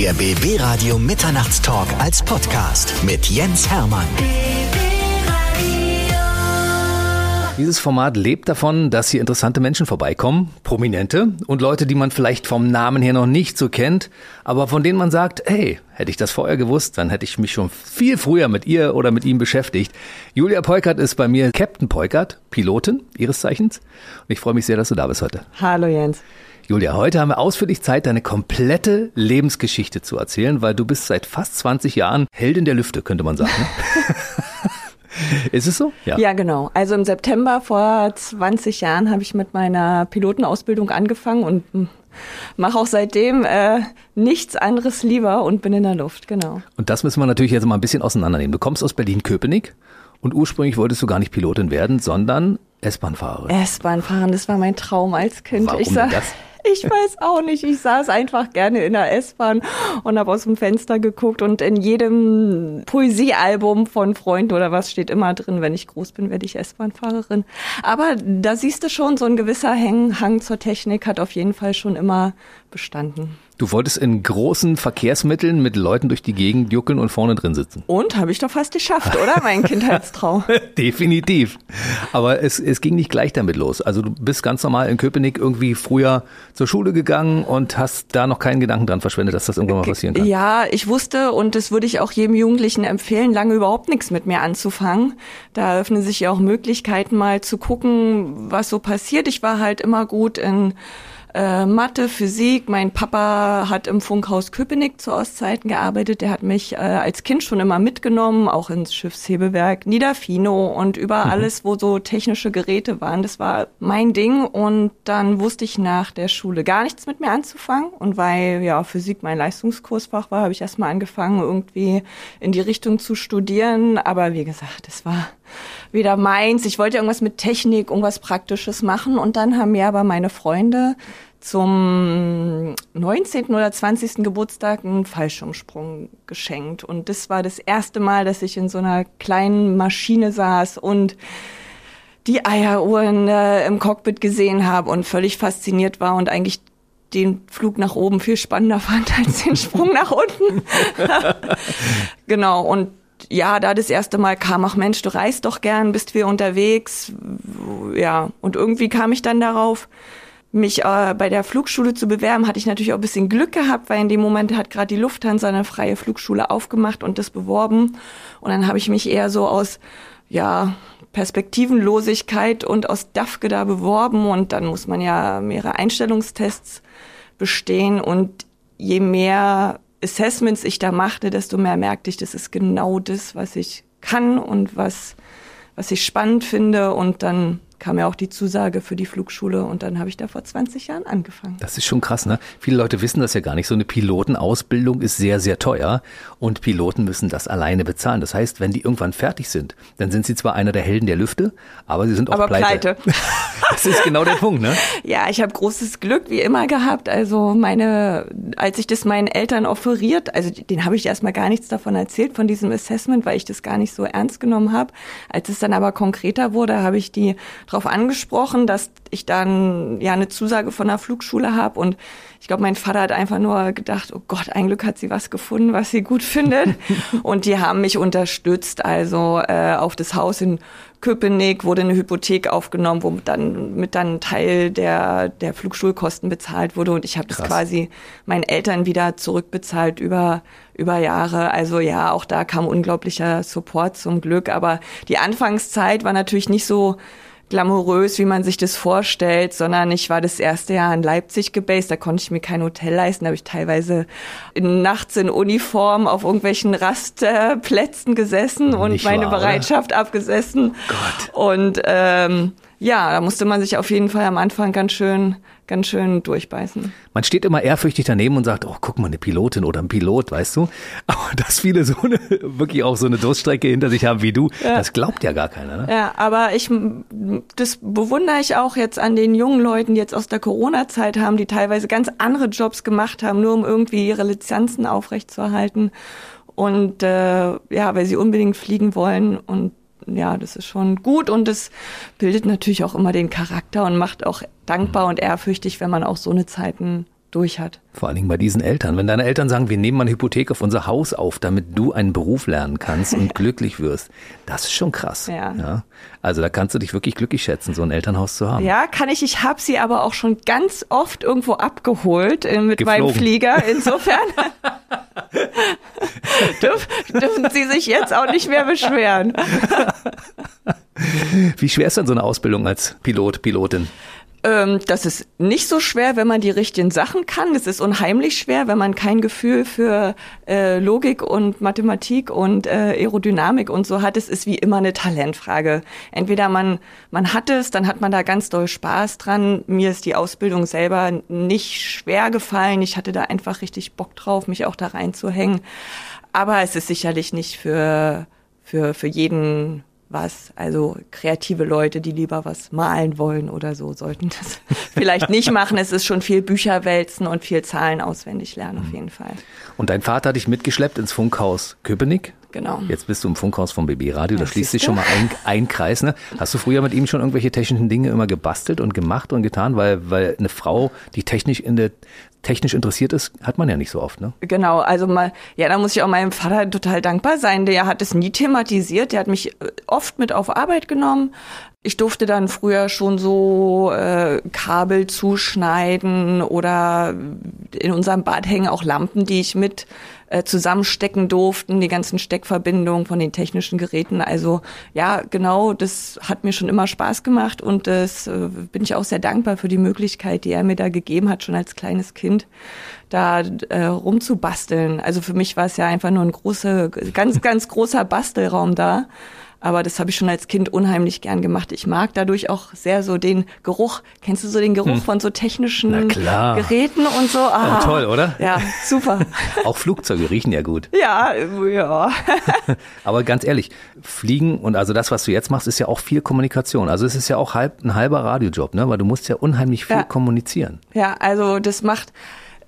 Der BB Radio Mitternachtstalk als Podcast mit Jens Hermann. Dieses Format lebt davon, dass hier interessante Menschen vorbeikommen, prominente und Leute, die man vielleicht vom Namen her noch nicht so kennt, aber von denen man sagt, hey, hätte ich das vorher gewusst, dann hätte ich mich schon viel früher mit ihr oder mit ihm beschäftigt. Julia Peukert ist bei mir Captain Peukert, Pilotin ihres Zeichens und ich freue mich sehr, dass du da bist heute. Hallo Jens. Julia, heute haben wir ausführlich Zeit, deine komplette Lebensgeschichte zu erzählen, weil du bist seit fast 20 Jahren Heldin der Lüfte, könnte man sagen. Ne? Ist es so? Ja. ja, genau. Also im September vor 20 Jahren habe ich mit meiner Pilotenausbildung angefangen und mache auch seitdem äh, nichts anderes lieber und bin in der Luft, genau. Und das müssen wir natürlich jetzt mal ein bisschen auseinandernehmen. Du kommst aus Berlin-Köpenick und ursprünglich wolltest du gar nicht Pilotin werden, sondern S-Bahn-Fahrerin. S-Bahn fahren, das war mein Traum als Kind. Warum ich sag, das? Ich weiß auch nicht. Ich saß einfach gerne in der S-Bahn und habe aus dem Fenster geguckt und in jedem Poesiealbum von Freund oder was steht immer drin, wenn ich groß bin, werde ich S-Bahn-Fahrerin. Aber da siehst du schon, so ein gewisser Hang zur Technik hat auf jeden Fall schon immer bestanden. Du wolltest in großen Verkehrsmitteln mit Leuten durch die Gegend juckeln und vorne drin sitzen. Und habe ich doch fast geschafft, oder? Mein Kindheitstraum. Definitiv. Aber es, es ging nicht gleich damit los. Also du bist ganz normal in Köpenick irgendwie früher zur Schule gegangen und hast da noch keinen Gedanken dran verschwendet, dass das irgendwann mal passieren kann. Ja, ich wusste und das würde ich auch jedem Jugendlichen empfehlen, lange überhaupt nichts mit mir anzufangen. Da eröffnen sich ja auch Möglichkeiten mal zu gucken, was so passiert. Ich war halt immer gut in äh, Mathe, Physik. Mein Papa hat im Funkhaus Köpenick zu Ostzeiten gearbeitet. Der hat mich äh, als Kind schon immer mitgenommen, auch ins Schiffshebewerk Niederfino und über mhm. alles, wo so technische Geräte waren. Das war mein Ding. Und dann wusste ich nach der Schule gar nichts mit mir anzufangen. Und weil ja Physik mein Leistungskursfach war, habe ich erstmal angefangen, irgendwie in die Richtung zu studieren. Aber wie gesagt, das war wieder meins. Ich wollte irgendwas mit Technik, irgendwas Praktisches machen. Und dann haben mir aber meine Freunde zum 19. oder 20. Geburtstag einen Fallschirmsprung geschenkt. Und das war das erste Mal, dass ich in so einer kleinen Maschine saß und die Eieruhren äh, im Cockpit gesehen habe und völlig fasziniert war und eigentlich den Flug nach oben viel spannender fand als den Sprung nach unten. genau, und ja, da das erste Mal kam, ach Mensch, du reist doch gern, bist wir unterwegs. Ja, und irgendwie kam ich dann darauf, mich äh, bei der Flugschule zu bewerben, hatte ich natürlich auch ein bisschen Glück gehabt, weil in dem Moment hat gerade die Lufthansa eine freie Flugschule aufgemacht und das beworben. Und dann habe ich mich eher so aus, ja, Perspektivenlosigkeit und aus DAFKE da beworben und dann muss man ja mehrere Einstellungstests bestehen und je mehr Assessments ich da machte, desto mehr merkte ich, das ist genau das, was ich kann und was, was ich spannend finde. Und dann kam ja auch die Zusage für die Flugschule und dann habe ich da vor 20 Jahren angefangen. Das ist schon krass, ne? Viele Leute wissen das ja gar nicht. So eine Pilotenausbildung ist sehr, sehr teuer und Piloten müssen das alleine bezahlen. Das heißt, wenn die irgendwann fertig sind, dann sind sie zwar einer der Helden der Lüfte, aber sie sind auch aber pleite. pleite. Das ist genau der Punkt, ne? Ja, ich habe großes Glück wie immer gehabt. Also meine, als ich das meinen Eltern offeriert, also den habe ich erstmal gar nichts davon erzählt von diesem Assessment, weil ich das gar nicht so ernst genommen habe. Als es dann aber konkreter wurde, habe ich die darauf angesprochen, dass ich dann ja eine Zusage von der Flugschule habe und ich glaube, mein Vater hat einfach nur gedacht, oh Gott, ein Glück hat sie was gefunden, was sie gut findet. und die haben mich unterstützt. Also äh, auf das Haus in Köpenick wurde eine Hypothek aufgenommen, wo dann mit dann ein Teil der, der Flugschulkosten bezahlt wurde. Und ich habe das quasi meinen Eltern wieder zurückbezahlt über, über Jahre. Also ja, auch da kam unglaublicher Support zum Glück. Aber die Anfangszeit war natürlich nicht so glamourös, wie man sich das vorstellt, sondern ich war das erste Jahr in Leipzig gebased, da konnte ich mir kein Hotel leisten, da habe ich teilweise in, nachts in Uniform auf irgendwelchen Rastplätzen gesessen und Nicht meine wahr, Bereitschaft oder? abgesessen. Gott. Und ähm, ja, da musste man sich auf jeden Fall am Anfang ganz schön, ganz schön durchbeißen. Man steht immer ehrfürchtig daneben und sagt, oh, guck mal, eine Pilotin oder ein Pilot, weißt du? Aber dass viele so eine, wirklich auch so eine Durststrecke hinter sich haben wie du, ja. das glaubt ja gar keiner, ne? Ja, aber ich, das bewundere ich auch jetzt an den jungen Leuten, die jetzt aus der Corona-Zeit haben, die teilweise ganz andere Jobs gemacht haben, nur um irgendwie ihre Lizenzen aufrechtzuerhalten. Und äh, ja, weil sie unbedingt fliegen wollen und ja, das ist schon gut und es bildet natürlich auch immer den Charakter und macht auch dankbar und ehrfürchtig, wenn man auch so eine Zeiten durch hat. Vor allen Dingen bei diesen Eltern. Wenn deine Eltern sagen, wir nehmen mal eine Hypothek auf unser Haus auf, damit du einen Beruf lernen kannst und glücklich wirst, das ist schon krass. Ja. ja. Also da kannst du dich wirklich glücklich schätzen, so ein Elternhaus zu haben. Ja, kann ich. Ich habe sie aber auch schon ganz oft irgendwo abgeholt äh, mit Geflogen. meinem Flieger. Insofern dürf, dürfen sie sich jetzt auch nicht mehr beschweren. Wie schwer ist denn so eine Ausbildung als Pilot, Pilotin? Ähm, das ist nicht so schwer, wenn man die richtigen Sachen kann. Es ist unheimlich schwer, wenn man kein Gefühl für äh, Logik und Mathematik und äh, Aerodynamik und so hat. Es ist wie immer eine Talentfrage. Entweder man, man hat es, dann hat man da ganz doll Spaß dran. Mir ist die Ausbildung selber nicht schwer gefallen. Ich hatte da einfach richtig Bock drauf, mich auch da reinzuhängen. Aber es ist sicherlich nicht für, für, für jeden was. Also kreative Leute, die lieber was malen wollen oder so, sollten das vielleicht nicht machen. Es ist schon viel Bücher wälzen und viel Zahlen auswendig lernen auf jeden Fall. Und dein Vater hat dich mitgeschleppt ins Funkhaus Köpenick? Genau. Jetzt bist du im Funkhaus vom BB Radio, da Ja, schließt sich schon mal ein, ein Kreis. Ne? Hast du früher mit ihm schon irgendwelche technischen Dinge immer gebastelt und gemacht und getan? Weil, weil eine Frau, die technisch, in der, technisch interessiert ist, hat man ja nicht so oft. Ne? Genau, also mal, ja, da muss ich auch meinem Vater total dankbar sein. Der hat es nie thematisiert. Der hat mich äh, oft mit auf Arbeit genommen. Ich durfte dann früher schon so äh, Kabel zuschneiden oder in unserem Bad hängen auch Lampen, die ich mit äh, zusammenstecken durften, die ganzen Steckverbindungen von den technischen Geräten. Also ja, genau, das hat mir schon immer Spaß gemacht und das äh, bin ich auch sehr dankbar für die Möglichkeit, die er mir da gegeben hat, schon als kleines Kind, da äh, rumzubasteln. Also für mich war es ja einfach nur ein großer, ganz, ganz großer Bastelraum da. Aber das habe ich schon als Kind unheimlich gern gemacht. Ich mag dadurch auch sehr so den Geruch. Kennst du so den Geruch von so technischen Hm. Geräten und so? Ah, Oh, toll, oder? Ja, super. Auch Flugzeuge riechen ja gut. ja, ja. Aber ganz ehrlich, Fliegen und also das, was du jetzt machst, ist ja auch viel Kommunikation. Also es ist ja auch halb, ein halber Radiojob, ne? Weil du musst ja unheimlich viel Ja. kommunizieren. Ja, also das macht,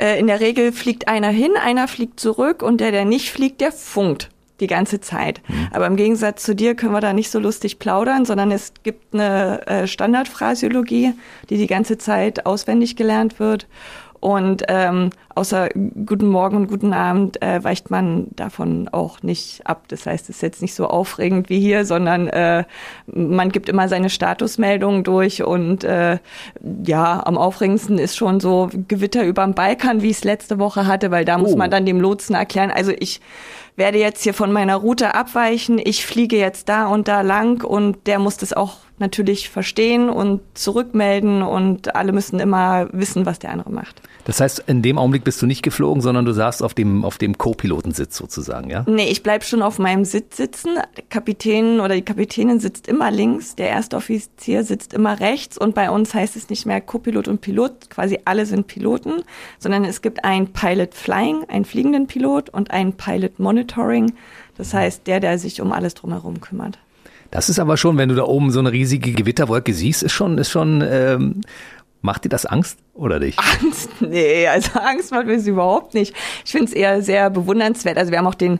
äh, in der Regel fliegt einer hin, einer fliegt zurück und der, der nicht fliegt, der funkt die ganze Zeit. Aber im Gegensatz zu dir können wir da nicht so lustig plaudern, sondern es gibt eine äh, Standardphrasiologie, die die ganze Zeit auswendig gelernt wird. Und ähm, außer Guten Morgen und Guten Abend äh, weicht man davon auch nicht ab. Das heißt, es ist jetzt nicht so aufregend wie hier, sondern äh, man gibt immer seine Statusmeldungen durch. Und äh, ja, am aufregendsten ist schon so Gewitter überm Balkan, wie ich es letzte Woche hatte, weil da muss Oh. man dann dem Lotsen erklären. Also ich werde jetzt hier von meiner Route abweichen. Ich fliege jetzt da und da lang und der muss das auch natürlich verstehen und zurückmelden und alle müssen immer wissen, was der andere macht. Das heißt, in dem Augenblick bist du nicht geflogen, sondern du saßt auf dem, auf dem Co-Pilotensitz sozusagen, ja? Nee, ich bleib schon auf meinem Sitz sitzen. Der Kapitän oder die Kapitänin sitzt immer links, der erste Offizier sitzt immer rechts und bei uns heißt es nicht mehr Co-Pilot und Pilot, quasi alle sind Piloten, sondern es gibt einen Pilot Flying, einen fliegenden Pilot und einen Pilot Monitoring. Das heißt, der, der sich um alles drumherum kümmert. Das ist aber schon, wenn du da oben so eine riesige Gewitterwolke siehst, ist schon, ist schon, ähm, macht dir das Angst oder nicht? Angst? Nee, also Angst macht mir es überhaupt nicht. Ich finde es eher sehr bewundernswert. Also wir haben auch den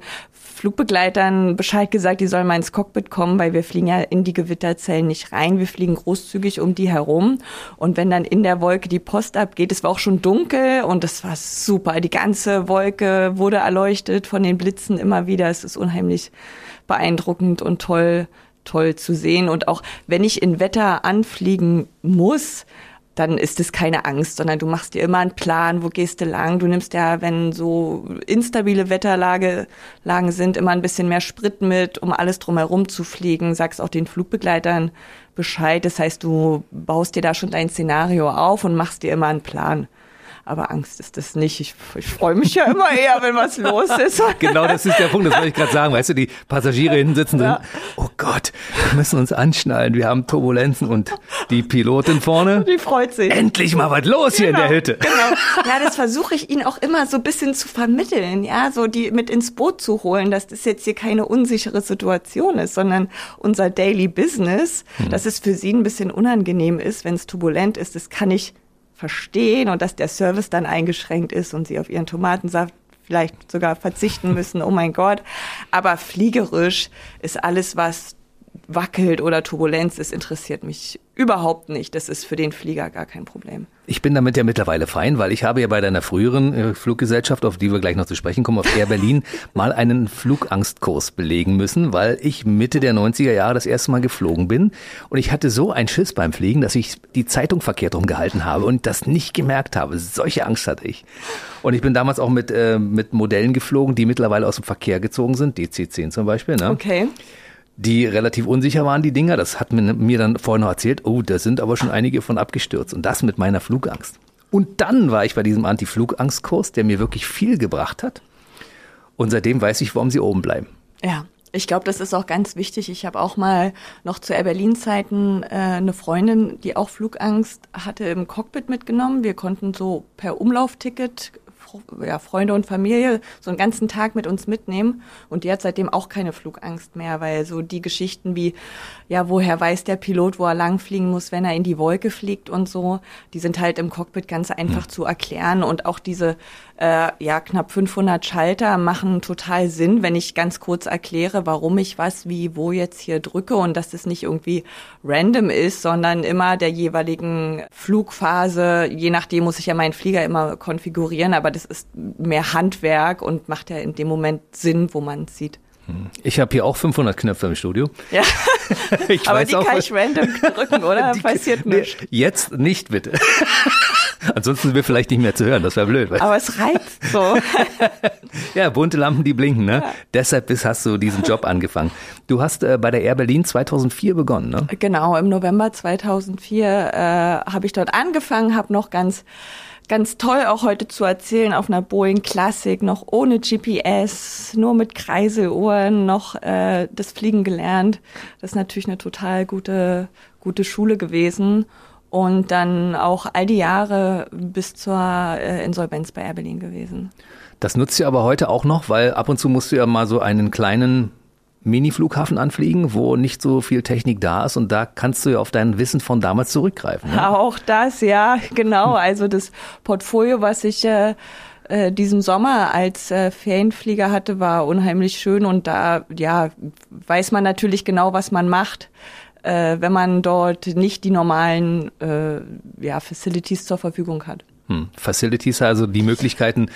Flugbegleitern Bescheid gesagt, die sollen mal ins Cockpit kommen, weil wir fliegen ja in die Gewitterzellen nicht rein. Wir fliegen großzügig um die herum. Und wenn dann in der Wolke die Post abgeht, es war auch schon dunkel und es war super. Die ganze Wolke wurde erleuchtet von den Blitzen immer wieder. Es ist unheimlich beeindruckend und toll, toll zu sehen. Und auch wenn ich in Wetter anfliegen muss, dann ist es keine Angst, sondern du machst dir immer einen Plan, wo gehst du lang. Du nimmst ja, wenn so instabile Wetterlage Lagen sind, immer ein bisschen mehr Sprit mit, um alles drumherum zu fliegen. Sagst auch den Flugbegleitern Bescheid. Das heißt, du baust dir da schon dein Szenario auf und machst dir immer einen Plan. Aber Angst ist das nicht. Ich, ich freue mich ja immer eher, wenn was los ist. Genau, das ist der Punkt, das wollte ich gerade sagen. Weißt du, die Passagiere hinten sitzen drin. Ja. Oh Gott, wir müssen uns anschnallen. Wir haben Turbulenzen und die Pilotin vorne. Die freut sich. Endlich mal was los hier in der Hütte. Genau. Ja, das versuche ich ihnen auch immer so ein bisschen zu vermitteln, ja, so die mit ins Boot zu holen, dass das jetzt hier keine unsichere Situation ist, sondern unser Daily Business, dass es für sie ein bisschen unangenehm ist, wenn es turbulent ist, das kann ich verstehen und dass der Service dann eingeschränkt ist und sie auf ihren Tomatensaft vielleicht sogar verzichten müssen, oh mein Gott. Aber fliegerisch ist alles, was wackelt oder Turbulenz ist, interessiert mich überhaupt nicht. Das ist für den Flieger gar kein Problem. Ich bin damit ja mittlerweile fein, weil ich habe ja bei deiner früheren äh, Fluggesellschaft, auf die wir gleich noch zu sprechen kommen, auf Air Berlin, mal einen Flugangstkurs belegen müssen, weil ich Mitte der 90er Jahre das erste Mal geflogen bin und ich hatte so einen Schiss beim Fliegen, dass ich die Zeitung verkehrt rumgehalten habe und das nicht gemerkt habe. Solche Angst hatte ich. Und ich bin damals auch mit, äh, mit Modellen geflogen, die mittlerweile aus dem Verkehr gezogen sind, DC-10 zum Beispiel. Ne? Okay die relativ unsicher waren, die Dinger. Das hat mir, dann vorhin noch erzählt. Oh, da sind aber schon einige von abgestürzt. Und das mit meiner Flugangst. Und dann war ich bei diesem Anti-Flugangstkurs, der mir wirklich viel gebracht hat. Und seitdem weiß ich, warum sie oben bleiben. Ja. Ich glaube, das ist auch ganz wichtig. Ich habe auch mal noch zu Air Berlin Zeiten äh, eine Freundin, die auch Flugangst hatte, im Cockpit mitgenommen. Wir konnten so per Umlaufticket ja, Freunde und Familie so einen ganzen Tag mit uns mitnehmen. Und die hat seitdem auch keine Flugangst mehr, weil so die Geschichten wie, ja, woher weiß der Pilot, wo er langfliegen muss, wenn er in die Wolke fliegt und so, die sind halt im Cockpit ganz einfach mhm. zu erklären. Und auch diese äh, ja, knapp 500 Schalter machen total Sinn, wenn ich ganz kurz erkläre, warum ich was, wie, wo jetzt hier drücke und dass das nicht irgendwie random ist, sondern immer der jeweiligen Flugphase, je nachdem muss ich ja meinen Flieger immer konfigurieren, aber das ist mehr Handwerk und macht ja in dem Moment Sinn, wo man es sieht. Ich habe hier auch 500 Knöpfe im Studio. Ja, ich aber die auch, kann ich random drücken, oder? Die, Passiert nicht. Jetzt nicht, bitte. Ansonsten sind wir vielleicht nicht mehr zu hören, das wäre blöd. Aber es reizt so. ja, bunte Lampen, die blinken, ne? Ja. Deshalb bist, hast du diesen Job angefangen. Du hast äh, bei der Air Berlin 2004 begonnen, ne? Genau, im November 2004 äh, habe ich dort angefangen, habe noch ganz ganz toll auch heute zu erzählen auf einer Boeing Classic, noch ohne GPS, nur mit Kreiseluhren, noch äh, das Fliegen gelernt. Das ist natürlich eine total gute, gute Schule gewesen. Und dann auch all die Jahre bis zur äh, Insolvenz bei Air Berlin gewesen. Das nutzt ihr aber heute auch noch, weil ab und zu musst du ja mal so einen kleinen Mini-Flughafen anfliegen, wo nicht so viel Technik da ist und da kannst du ja auf dein Wissen von damals zurückgreifen. Ne? Auch das, ja, genau. Also das Portfolio, was ich äh, äh, diesen Sommer als äh, Ferienflieger hatte, war unheimlich schön und da, ja, weiß man natürlich genau, was man macht. Äh, wenn man dort nicht die normalen äh, ja, Facilities zur Verfügung hat. Hm. Facilities, also die Möglichkeiten,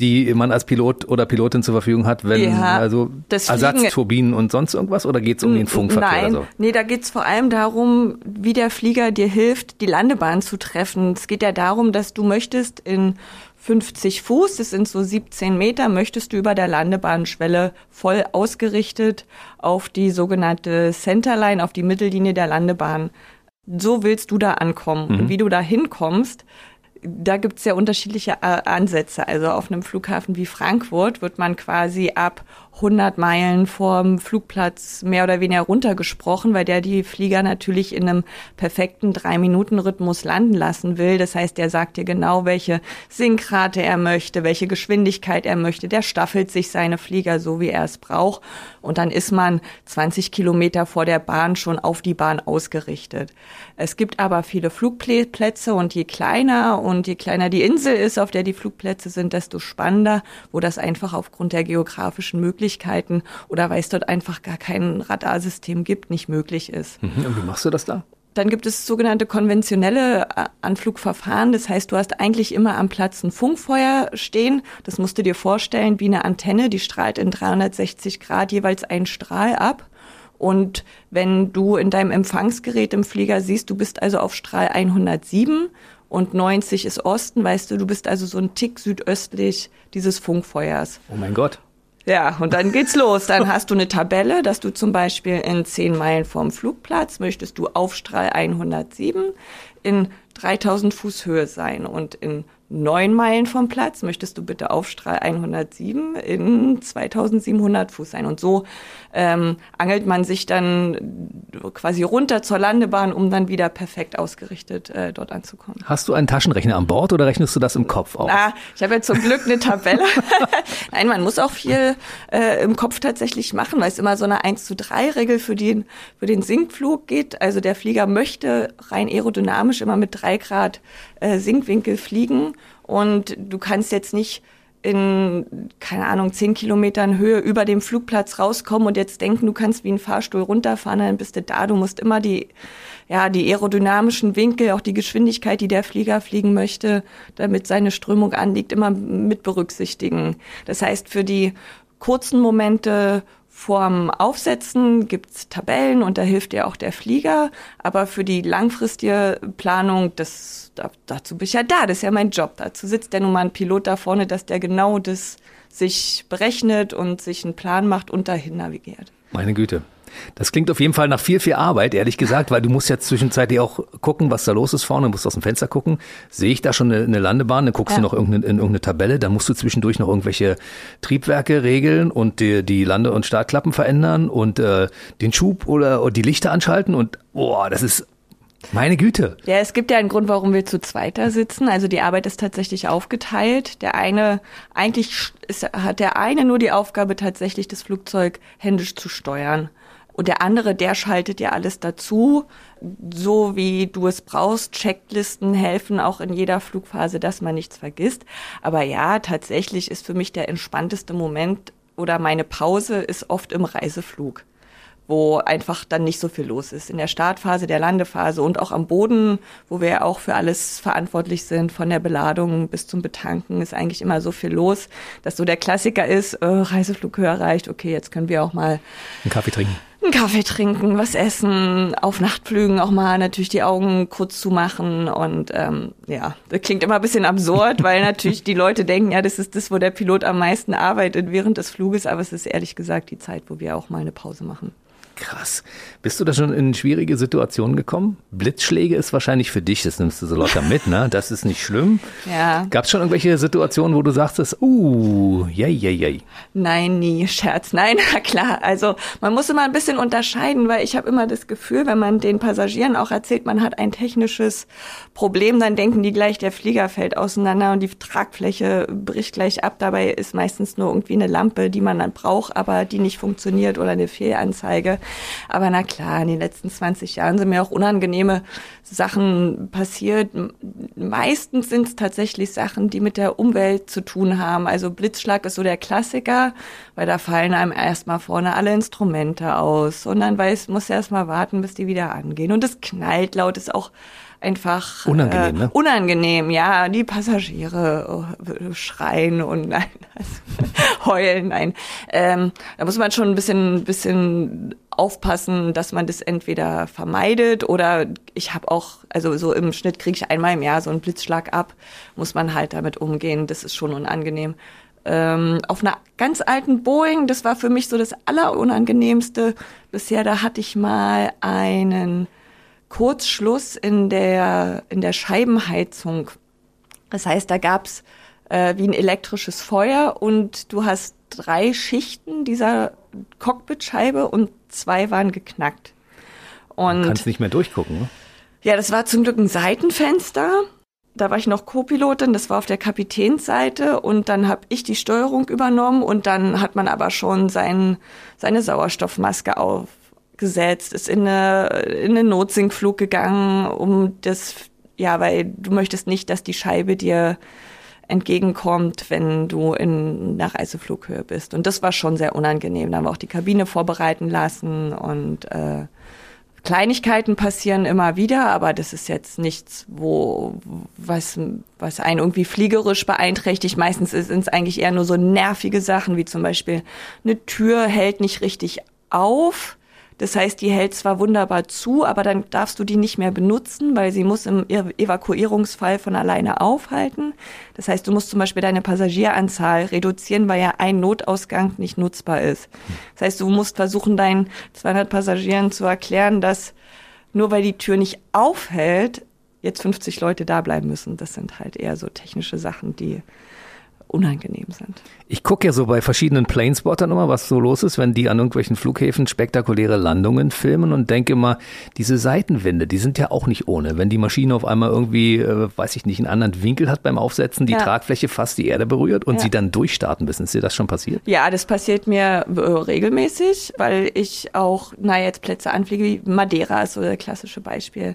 die man als Pilot oder Pilotin zur Verfügung hat, wenn ja, also Ersatzturbinen und sonst irgendwas oder geht es um den Funkverkehr Nein, oder so? Nee, da geht es vor allem darum, wie der Flieger dir hilft, die Landebahn zu treffen. Es geht ja darum, dass du möchtest in 50 Fuß, das sind so 17 Meter, möchtest du über der Landebahnschwelle voll ausgerichtet auf die sogenannte Centerline, auf die Mittellinie der Landebahn. So willst du da ankommen. Mhm. Und wie du da hinkommst, da gibt es ja unterschiedliche äh, Ansätze. Also auf einem Flughafen wie Frankfurt wird man quasi ab 100 Meilen vorm Flugplatz mehr oder weniger runtergesprochen, weil der die Flieger natürlich in einem perfekten Drei-Minuten-Rhythmus landen lassen will. Das heißt, der sagt dir genau, welche Sinkrate er möchte, welche Geschwindigkeit er möchte. Der staffelt sich seine Flieger so, wie er es braucht. Und dann ist man 20 Kilometer vor der Bahn schon auf die Bahn ausgerichtet. Es gibt aber viele Flugplätze und je kleiner und je kleiner die Insel ist, auf der die Flugplätze sind, desto spannender, wo das einfach aufgrund der geografischen Möglichkeiten Möglichkeiten oder weil es dort einfach gar kein Radarsystem gibt, nicht möglich ist. Mhm. Und wie machst du das da? Dann gibt es sogenannte konventionelle äh, Anflugverfahren. Das heißt, du hast eigentlich immer am Platz ein Funkfeuer stehen. Das musst du dir vorstellen wie eine Antenne, die strahlt in 360 Grad jeweils einen Strahl ab. Und wenn du in deinem Empfangsgerät im Flieger siehst, du bist also auf Strahl 107 und 90 ist Osten, weißt du, du bist also so ein Tick südöstlich dieses Funkfeuers. Oh mein Gott. Ja, und dann geht's los. Dann hast du eine Tabelle, dass du zum Beispiel in 10 Meilen vorm Flugplatz möchtest du Aufstrahl 107 in 3000 Fuß Höhe sein und in neun Meilen vom Platz möchtest du bitte Aufstrahl 107 in 2700 Fuß sein. Und so ähm, angelt man sich dann quasi runter zur Landebahn, um dann wieder perfekt ausgerichtet äh, dort anzukommen. Hast du einen Taschenrechner an Bord oder rechnest du das im Kopf auf? Ah, ich habe ja zum Glück eine Tabelle. Nein, man muss auch viel äh, im Kopf tatsächlich machen, weil es immer so eine 1 zu 3 Regel für den, für den Sinkflug geht. Also der Flieger möchte rein aerodynamisch immer mit drei Grad äh, Sinkwinkel fliegen und du kannst jetzt nicht in, keine Ahnung, zehn Kilometern Höhe über dem Flugplatz rauskommen und jetzt denken, du kannst wie ein Fahrstuhl runterfahren, dann bist du da. Du musst immer die, ja, die aerodynamischen Winkel, auch die Geschwindigkeit, die der Flieger fliegen möchte, damit seine Strömung anliegt, immer mit berücksichtigen. Das heißt, für die kurzen Momente Vorm Aufsetzen gibt's Tabellen und da hilft dir auch der Flieger. Aber für die langfristige Planung, das, da, dazu bin ich ja da, das ist ja mein Job. Dazu sitzt ja nun mal ein Pilot da vorne, dass der genau das sich berechnet und sich einen Plan macht und dahin navigiert. Meine Güte. Das klingt auf jeden Fall nach viel, viel Arbeit, ehrlich gesagt, weil du musst ja zwischenzeitlich auch gucken, was da los ist vorne, du musst aus dem Fenster gucken. Sehe ich da schon eine, eine Landebahn, dann guckst ja. du noch irgendeine, in irgendeine Tabelle, dann musst du zwischendurch noch irgendwelche Triebwerke regeln und die, die Lande- und Startklappen verändern und äh, den Schub oder, oder die Lichter anschalten und boah, das ist meine Güte. Ja, es gibt ja einen Grund, warum wir zu zweiter sitzen. Also die Arbeit ist tatsächlich aufgeteilt. Der eine, eigentlich ist, hat der eine nur die Aufgabe, tatsächlich das Flugzeug händisch zu steuern. Und der andere, der schaltet ja alles dazu, so wie du es brauchst. Checklisten helfen auch in jeder Flugphase, dass man nichts vergisst. Aber ja, tatsächlich ist für mich der entspannteste Moment oder meine Pause ist oft im Reiseflug wo einfach dann nicht so viel los ist. In der Startphase, der Landephase und auch am Boden, wo wir ja auch für alles verantwortlich sind, von der Beladung bis zum Betanken, ist eigentlich immer so viel los, dass so der Klassiker ist, äh, Reiseflughöhe erreicht, okay, jetzt können wir auch mal einen Kaffee trinken einen Kaffee trinken, was essen, auf Nachtflügen auch mal natürlich die Augen kurz zumachen und ähm, ja, das klingt immer ein bisschen absurd, weil natürlich die Leute denken, ja, das ist das, wo der Pilot am meisten arbeitet während des Fluges, aber es ist ehrlich gesagt die Zeit, wo wir auch mal eine Pause machen. Krass. Bist du da schon in schwierige Situationen gekommen? Blitzschläge ist wahrscheinlich für dich, das nimmst du so locker mit, ne? Das ist nicht schlimm. Ja. Gab es schon irgendwelche Situationen, wo du sagst, uh, jei, jei, jei? Nein, nie, Scherz. Nein, na klar. Also man muss immer ein bisschen unterscheiden, weil ich habe immer das Gefühl, wenn man den Passagieren auch erzählt, man hat ein technisches Problem, dann denken die gleich, der Flieger fällt auseinander und die Tragfläche bricht gleich ab. Dabei ist meistens nur irgendwie eine Lampe, die man dann braucht, aber die nicht funktioniert oder eine Fehlanzeige. Aber na klar, in den letzten 20 Jahren sind mir auch unangenehme Sachen passiert. Meistens sind es tatsächlich Sachen, die mit der Umwelt zu tun haben. Also Blitzschlag ist so der Klassiker, weil da fallen einem erstmal vorne alle Instrumente aus und dann weiß, muss erstmal warten, bis die wieder angehen. Und es knallt laut, ist auch einfach unangenehm, äh, ne? unangenehm, ja. Die Passagiere oh, schreien und nein, also, heulen, nein. Ähm, da muss man schon ein bisschen, bisschen aufpassen, dass man das entweder vermeidet oder ich habe auch, also so im Schnitt kriege ich einmal im Jahr so einen Blitzschlag ab, muss man halt damit umgehen. Das ist schon unangenehm. Ähm, auf einer ganz alten Boeing, das war für mich so das Allerunangenehmste bisher, da hatte ich mal einen Kurzschluss in der, in der Scheibenheizung. Das heißt, da gab's äh, wie ein elektrisches Feuer und du hast drei Schichten dieser Cockpitscheibe und zwei waren geknackt. Und du kannst nicht mehr durchgucken. Ne? Ja, das war zum Glück ein Seitenfenster. Da war ich noch Co-Pilotin, das war auf der Kapitänsseite und dann habe ich die Steuerung übernommen und dann hat man aber schon sein, seine Sauerstoffmaske auf, gesetzt, ist in, eine, in einen Notsinkflug gegangen, um das, ja, weil du möchtest nicht, dass die Scheibe dir entgegenkommt, wenn du in einer Reiseflughöhe bist. Und das war schon sehr unangenehm. Da haben wir auch die Kabine vorbereiten lassen und äh, Kleinigkeiten passieren immer wieder, aber das ist jetzt nichts, wo was was einen irgendwie fliegerisch beeinträchtigt. Meistens sind es eigentlich eher nur so nervige Sachen, wie zum Beispiel eine Tür hält nicht richtig auf das heißt, die hält zwar wunderbar zu, aber dann darfst du die nicht mehr benutzen, weil sie muss im Evakuierungsfall von alleine aufhalten. Das heißt, du musst zum Beispiel deine Passagieranzahl reduzieren, weil ja ein Notausgang nicht nutzbar ist. Das heißt, du musst versuchen, deinen 200 Passagieren zu erklären, dass nur weil die Tür nicht aufhält, jetzt 50 Leute da bleiben müssen. Das sind halt eher so technische Sachen, die unangenehm sind. Ich gucke ja so bei verschiedenen Planespottern immer, was so los ist, wenn die an irgendwelchen Flughäfen spektakuläre Landungen filmen und denke mal, diese Seitenwände, die sind ja auch nicht ohne. Wenn die Maschine auf einmal irgendwie, äh, weiß ich nicht, einen anderen Winkel hat beim Aufsetzen, die ja. Tragfläche fast die Erde berührt und ja. sie dann durchstarten müssen. Ist dir das schon passiert? Ja, das passiert mir äh, regelmäßig, weil ich auch, na jetzt Plätze anfliege, wie Madeira ist so das klassische Beispiel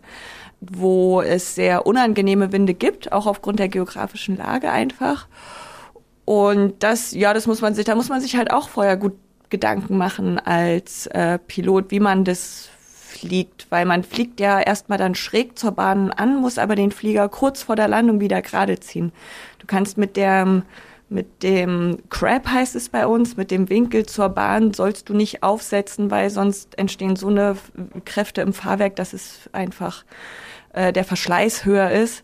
wo es sehr unangenehme Winde gibt, auch aufgrund der geografischen Lage einfach. Und das, ja, das muss man sich, da muss man sich halt auch vorher gut Gedanken machen als äh, Pilot, wie man das fliegt, weil man fliegt ja erstmal dann schräg zur Bahn an, muss aber den Flieger kurz vor der Landung wieder gerade ziehen. Du kannst mit der mit dem Crab heißt es bei uns, mit dem Winkel zur Bahn sollst du nicht aufsetzen, weil sonst entstehen so eine Kräfte im Fahrwerk, dass es einfach äh, der Verschleiß höher ist.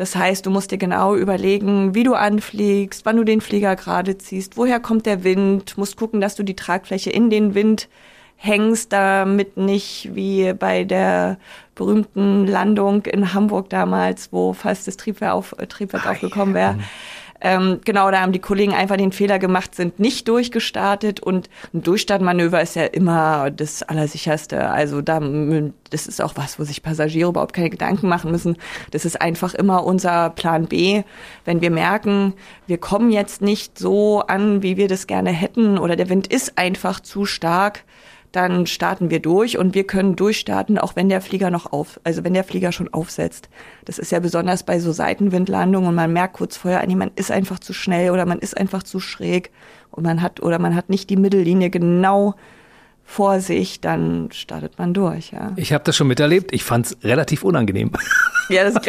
Das heißt, du musst dir genau überlegen, wie du anfliegst, wann du den Flieger gerade ziehst, woher kommt der Wind, musst gucken, dass du die Tragfläche in den Wind hängst, damit nicht wie bei der berühmten Landung in Hamburg damals, wo fast das Triebwerk, auf, Triebwerk aufgekommen wäre. Ähm, genau, da haben die Kollegen einfach den Fehler gemacht, sind nicht durchgestartet und ein Durchstartmanöver ist ja immer das Allersicherste. Also da, das ist auch was, wo sich Passagiere überhaupt keine Gedanken machen müssen. Das ist einfach immer unser Plan B. Wenn wir merken, wir kommen jetzt nicht so an, wie wir das gerne hätten oder der Wind ist einfach zu stark, dann starten wir durch und wir können durchstarten, auch wenn der Flieger noch auf, also wenn der Flieger schon aufsetzt. Das ist ja besonders bei so Seitenwindlandungen und man merkt kurz vorher, man ist einfach zu schnell oder man ist einfach zu schräg und man hat oder man hat nicht die Mittellinie genau vor sich, dann startet man durch, ja. Ich habe das schon miterlebt. Ich fand es relativ unangenehm. Ja, das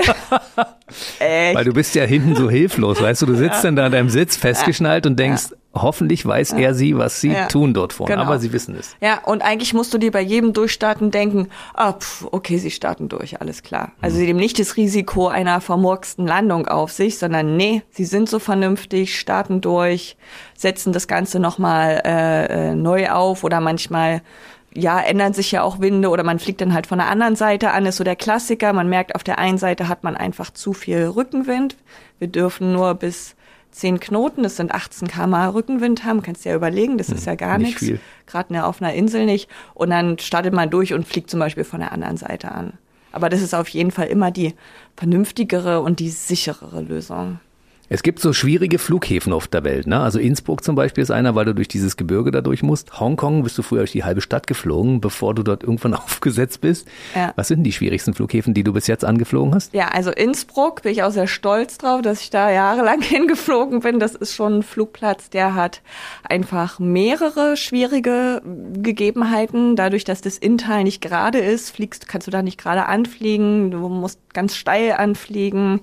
Echt? Weil du bist ja hinten so hilflos, weißt du, du sitzt ja. dann da in deinem Sitz festgeschnallt und denkst, ja. Hoffentlich weiß er sie, was sie ja. tun dort vorne, genau. aber sie wissen es. Ja, und eigentlich musst du dir bei jedem Durchstarten denken, ah, pf, okay, sie starten durch, alles klar. Also sie nehmen nicht das Risiko einer vermurksten Landung auf sich, sondern nee, sie sind so vernünftig, starten durch, setzen das Ganze nochmal äh, äh, neu auf oder manchmal ja, ändern sich ja auch Winde oder man fliegt dann halt von der anderen Seite an, ist so der Klassiker. Man merkt, auf der einen Seite hat man einfach zu viel Rückenwind. Wir dürfen nur bis 10 Knoten, das sind 18 km Rückenwind haben, kannst du ja überlegen, das hm, ist ja gar nichts. Gerade auf einer Insel nicht. Und dann startet man durch und fliegt zum Beispiel von der anderen Seite an. Aber das ist auf jeden Fall immer die vernünftigere und die sicherere Lösung. Es gibt so schwierige Flughäfen auf der Welt. Ne? Also Innsbruck zum Beispiel ist einer, weil du durch dieses Gebirge da durch musst. Hongkong bist du früher durch die halbe Stadt geflogen, bevor du dort irgendwann aufgesetzt bist. Ja. Was sind die schwierigsten Flughäfen, die du bis jetzt angeflogen hast? Ja, also Innsbruck bin ich auch sehr stolz drauf, dass ich da jahrelang hingeflogen bin. Das ist schon ein Flugplatz, der hat einfach mehrere schwierige Gegebenheiten. Dadurch, dass das Inntal nicht gerade ist, fliegst, kannst du da nicht gerade anfliegen. Du musst ganz steil anfliegen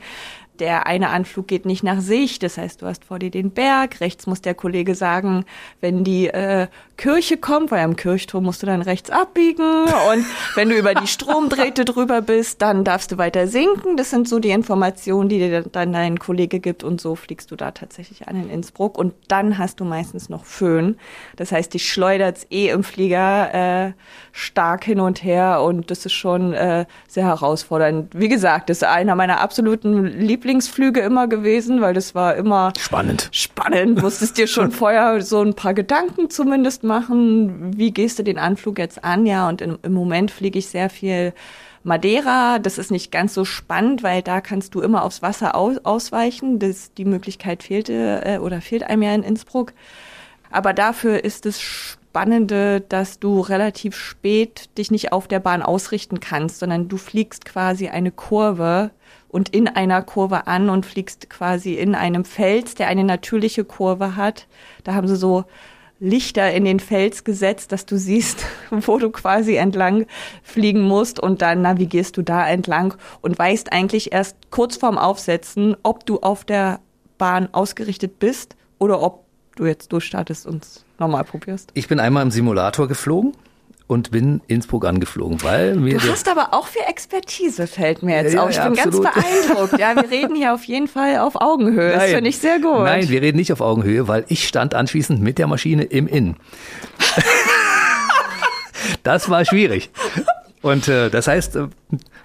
der eine Anflug geht nicht nach Sicht, das heißt, du hast vor dir den Berg, rechts muss der Kollege sagen, wenn die äh, Kirche kommt, weil am Kirchturm musst du dann rechts abbiegen und wenn du über die Stromdrähte drüber bist, dann darfst du weiter sinken. Das sind so die Informationen, die dir dann dein Kollege gibt und so fliegst du da tatsächlich an in Innsbruck und dann hast du meistens noch Föhn. Das heißt, die schleudert eh im Flieger äh, stark hin und her und das ist schon äh, sehr herausfordernd. Wie gesagt, das ist einer meiner absoluten Lieblingsflüge immer gewesen, weil das war immer spannend. Spannend, musstest dir schon vorher so ein paar Gedanken zumindest machen, wie gehst du den Anflug jetzt an? Ja, und im, im Moment fliege ich sehr viel Madeira, das ist nicht ganz so spannend, weil da kannst du immer aufs Wasser aus, ausweichen. Das, die Möglichkeit fehlte äh, oder fehlt einem ja in Innsbruck. Aber dafür ist es Spannende, dass du relativ spät dich nicht auf der Bahn ausrichten kannst, sondern du fliegst quasi eine Kurve und in einer Kurve an und fliegst quasi in einem Fels, der eine natürliche Kurve hat. Da haben sie so Lichter in den Fels gesetzt, dass du siehst, wo du quasi entlang fliegen musst und dann navigierst du da entlang und weißt eigentlich erst kurz vorm Aufsetzen, ob du auf der Bahn ausgerichtet bist oder ob du jetzt durchstartest und normal probierst. Ich bin einmal im Simulator geflogen und bin Innsbruck angeflogen, weil mir Du hast aber auch viel Expertise, fällt mir jetzt ja, auf. Ich ja, bin absolut. ganz beeindruckt. Ja, wir reden hier auf jeden Fall auf Augenhöhe. Nein, das finde ich sehr gut. Nein, wir reden nicht auf Augenhöhe, weil ich stand anschließend mit der Maschine im Inn. das war schwierig. Und äh, das heißt, äh,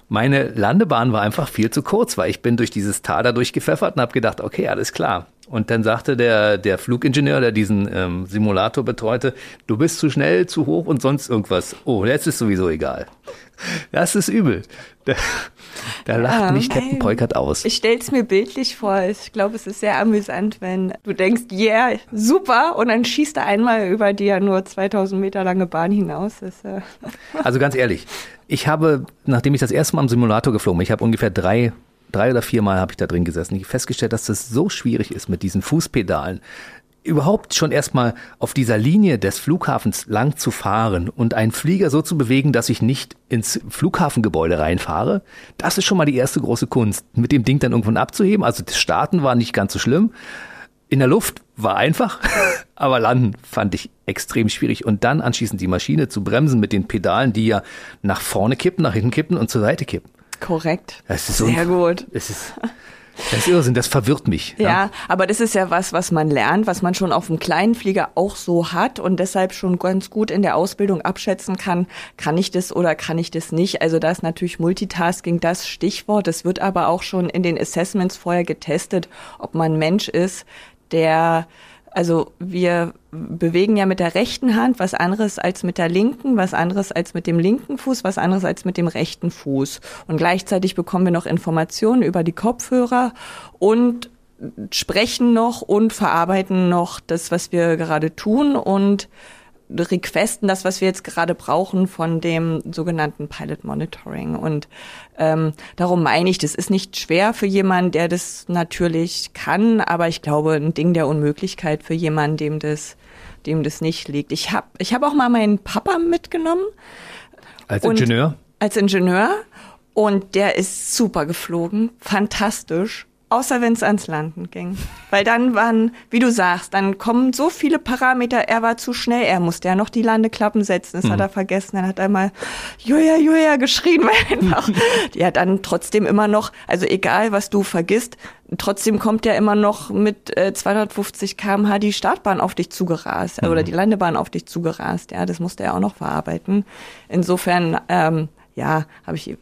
meine Landebahn war einfach viel zu kurz, weil ich bin durch dieses Tal da durchgepfeffert und habe gedacht, okay, alles klar. Und dann sagte der, der Flugingenieur, der diesen ähm, Simulator betreute, du bist zu schnell, zu hoch und sonst irgendwas. Oh, jetzt ist sowieso egal. Das ist übel. Da, da lacht ja, mich Captain Peukert aus. Ich stell's mir bildlich vor. Ich glaube, es ist sehr amüsant, wenn du denkst, yeah, super, und dann schießt er einmal über die ja nur 2000 Meter lange Bahn hinaus. Das, äh also ganz ehrlich, ich habe, nachdem ich das erste Mal im Simulator geflogen bin, ich habe ungefähr drei drei oder viermal habe ich da drin gesessen. Ich habe festgestellt, dass das so schwierig ist mit diesen Fußpedalen überhaupt schon erstmal auf dieser Linie des Flughafens lang zu fahren und einen Flieger so zu bewegen, dass ich nicht ins Flughafengebäude reinfahre, das ist schon mal die erste große Kunst. Mit dem Ding dann irgendwann abzuheben, also das Starten war nicht ganz so schlimm. In der Luft war einfach, aber landen fand ich extrem schwierig. Und dann anschließend die Maschine zu bremsen mit den Pedalen, die ja nach vorne kippen, nach hinten kippen und zur Seite kippen. Korrekt. Das ist Sehr gut. Es ist, das ist Irrsinn, das verwirrt mich. Ja, ja, aber das ist ja was, was man lernt, was man schon auf dem kleinen Flieger auch so hat und deshalb schon ganz gut in der Ausbildung abschätzen kann, kann ich das oder kann ich das nicht. Also da ist natürlich Multitasking das Stichwort. Es wird aber auch schon in den Assessments vorher getestet, ob man Mensch ist, der also wir bewegen ja mit der rechten Hand was anderes als mit der linken, was anderes als mit dem linken Fuß, was anderes als mit dem rechten Fuß. Und gleichzeitig bekommen wir noch Informationen über die Kopfhörer und sprechen noch und verarbeiten noch das, was wir gerade tun und requesten das, was wir jetzt gerade brauchen von dem sogenannten Pilot Monitoring. Und ähm, darum meine ich, das ist nicht schwer für jemanden, der das natürlich kann, aber ich glaube, ein Ding der Unmöglichkeit für jemanden, dem das, dem das nicht liegt. Ich habe ich hab auch mal meinen Papa mitgenommen. Als Ingenieur? Als Ingenieur. Und der ist super geflogen, fantastisch außer wenn es ans Landen ging. Weil dann waren, wie du sagst, dann kommen so viele Parameter, er war zu schnell, er musste ja noch die Landeklappen setzen, das mhm. hat er vergessen, dann hat er mal Julia, Julia geschrien, weil einfach, ja dann trotzdem immer noch, also egal was du vergisst, trotzdem kommt ja immer noch mit äh, 250 kmh die Startbahn auf dich zugerast mhm. oder die Landebahn auf dich zugerast, ja, das musste er auch noch verarbeiten. Insofern, ähm, ja, habe ich,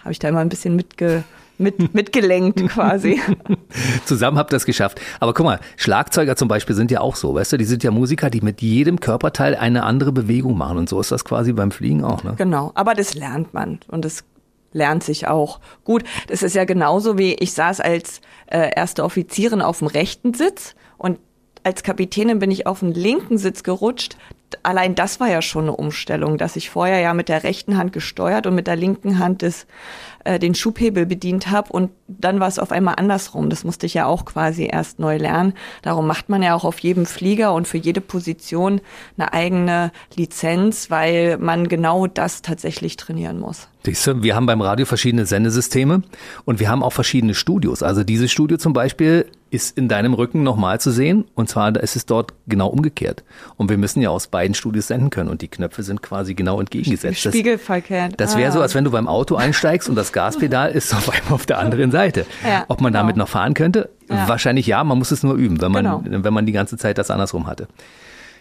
habe ich da immer ein bisschen mitge mit, mitgelenkt quasi. Zusammen habt ihr es geschafft. Aber guck mal, Schlagzeuger zum Beispiel sind ja auch so, weißt du, die sind ja Musiker, die mit jedem Körperteil eine andere Bewegung machen. Und so ist das quasi beim Fliegen auch, ne? Genau, aber das lernt man und das lernt sich auch. Gut, das ist ja genauso wie ich saß als äh, erste Offizierin auf dem rechten Sitz und als Kapitänin bin ich auf den linken Sitz gerutscht. Allein das war ja schon eine Umstellung, dass ich vorher ja mit der rechten Hand gesteuert und mit der linken Hand das äh, den Schubhebel bedient habe und dann war es auf einmal andersrum. Das musste ich ja auch quasi erst neu lernen. Darum macht man ja auch auf jedem Flieger und für jede Position eine eigene Lizenz, weil man genau das tatsächlich trainieren muss. Siehst du, wir haben beim Radio verschiedene Sendesysteme und wir haben auch verschiedene Studios. Also dieses Studio zum Beispiel ist in deinem Rücken nochmal zu sehen und zwar ist es dort genau umgekehrt. Und wir müssen ja aus beiden Studios senden können und die Knöpfe sind quasi genau entgegengesetzt. Spiegelverkehrt. Das, das wäre ah. so, als wenn du beim Auto einsteigst und das Gaspedal ist auf einmal auf der anderen Seite. Ja, Ob man genau. damit noch fahren könnte? Ja. Wahrscheinlich ja, man muss es nur üben, wenn man, genau. wenn man die ganze Zeit das andersrum hatte.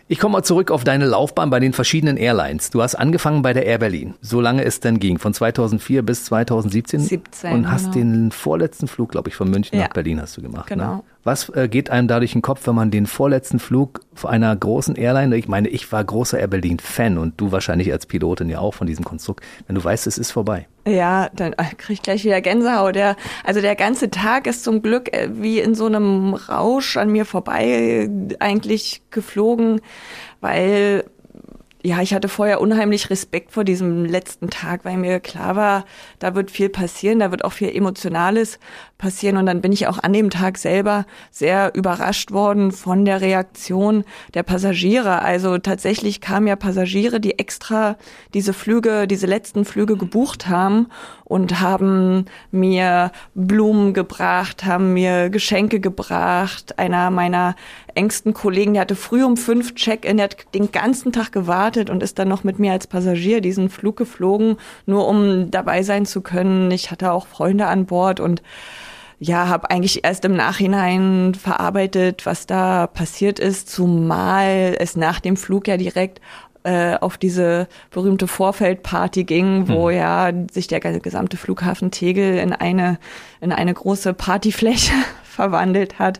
Ich komme mal zurück auf deine Laufbahn bei den verschiedenen Airlines. Du hast angefangen bei der Air Berlin, solange es denn ging, von 2004 bis 2017. 17, und hast genau. den vorletzten Flug, glaube ich, von München ja. nach Berlin hast du gemacht. Ne? Genau. Ne? Was äh, geht einem dadurch in den Kopf, wenn man den vorletzten Flug einer großen Airline, ich meine, ich war großer Air Berlin Fan und du wahrscheinlich als Pilotin ja auch von diesem Konstrukt, wenn du weißt, es ist vorbei. Ja, dann äh, krieg ich gleich wieder Gänsehaut. Der, also der ganze Tag ist zum Glück äh, wie in so einem Rausch an mir vorbei eigentlich geflogen, weil ja, ich hatte vorher unheimlich Respekt vor diesem letzten Tag, weil mir klar war, da wird viel passieren, da wird auch viel Emotionales passieren. Und dann bin ich auch an dem Tag selber sehr überrascht worden von der Reaktion der Passagiere. Also tatsächlich kamen ja Passagiere, die extra diese Flüge, diese letzten Flüge gebucht haben und haben mir Blumen gebracht, haben mir Geschenke gebracht. Einer meiner engsten Kollegen, der hatte früh um fünf Check-in, der hat den ganzen Tag gewartet und ist dann noch mit mir als Passagier diesen Flug geflogen, nur um dabei sein zu können. Ich hatte auch Freunde an Bord und ja, habe eigentlich erst im Nachhinein verarbeitet, was da passiert ist, zumal es nach dem Flug ja direkt äh, auf diese berühmte Vorfeldparty ging, wo hm. ja sich der gesamte Flughafen Tegel in eine in eine große Partyfläche verwandelt hat.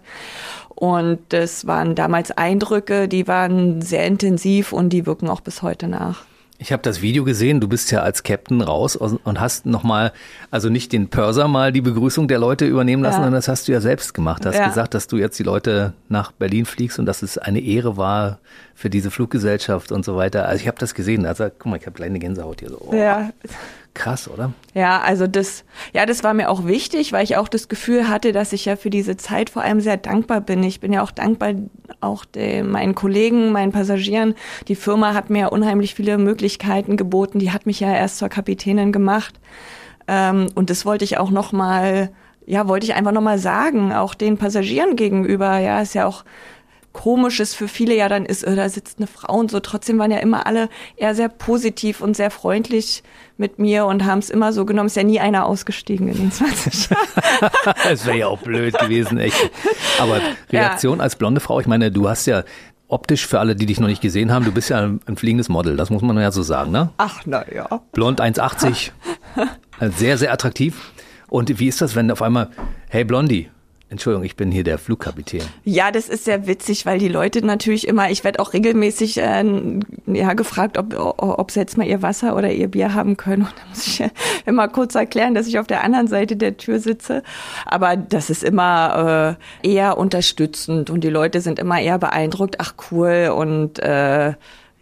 Und das waren damals Eindrücke, die waren sehr intensiv und die wirken auch bis heute nach. Ich habe das Video gesehen, du bist ja als Captain raus und hast nochmal, also nicht den Pörser mal die Begrüßung der Leute übernehmen lassen, ja. sondern das hast du ja selbst gemacht. Du hast ja. gesagt, dass du jetzt die Leute nach Berlin fliegst und dass es eine Ehre war für diese Fluggesellschaft und so weiter. Also ich habe das gesehen, also guck mal, ich habe kleine Gänsehaut hier so. Oh. Ja, Krass, oder? Ja, also das, ja, das war mir auch wichtig, weil ich auch das Gefühl hatte, dass ich ja für diese Zeit vor allem sehr dankbar bin. Ich bin ja auch dankbar auch den, meinen Kollegen, meinen Passagieren. Die Firma hat mir unheimlich viele Möglichkeiten geboten. Die hat mich ja erst zur Kapitänin gemacht. Ähm, und das wollte ich auch noch mal, ja, wollte ich einfach noch mal sagen, auch den Passagieren gegenüber. Ja, ist ja auch Komisches für viele ja dann ist, äh, da sitzt eine Frau und so. Trotzdem waren ja immer alle eher sehr positiv und sehr freundlich mit mir und haben es immer so genommen. Ist ja nie einer ausgestiegen in den 20 Jahren. das wäre ja auch blöd gewesen, echt. Aber Reaktion ja. als blonde Frau, ich meine, du hast ja optisch für alle, die dich noch nicht gesehen haben, du bist ja ein, ein fliegendes Model, das muss man ja so sagen, ne? Ach, na ja. Blond 1,80, sehr, sehr attraktiv. Und wie ist das, wenn auf einmal, hey Blondie, Entschuldigung, ich bin hier der Flugkapitän. Ja, das ist sehr witzig, weil die Leute natürlich immer, ich werde auch regelmäßig äh, ja, gefragt, ob, ob sie jetzt mal ihr Wasser oder ihr Bier haben können. Und da muss ich immer kurz erklären, dass ich auf der anderen Seite der Tür sitze. Aber das ist immer äh, eher unterstützend und die Leute sind immer eher beeindruckt, ach cool und äh,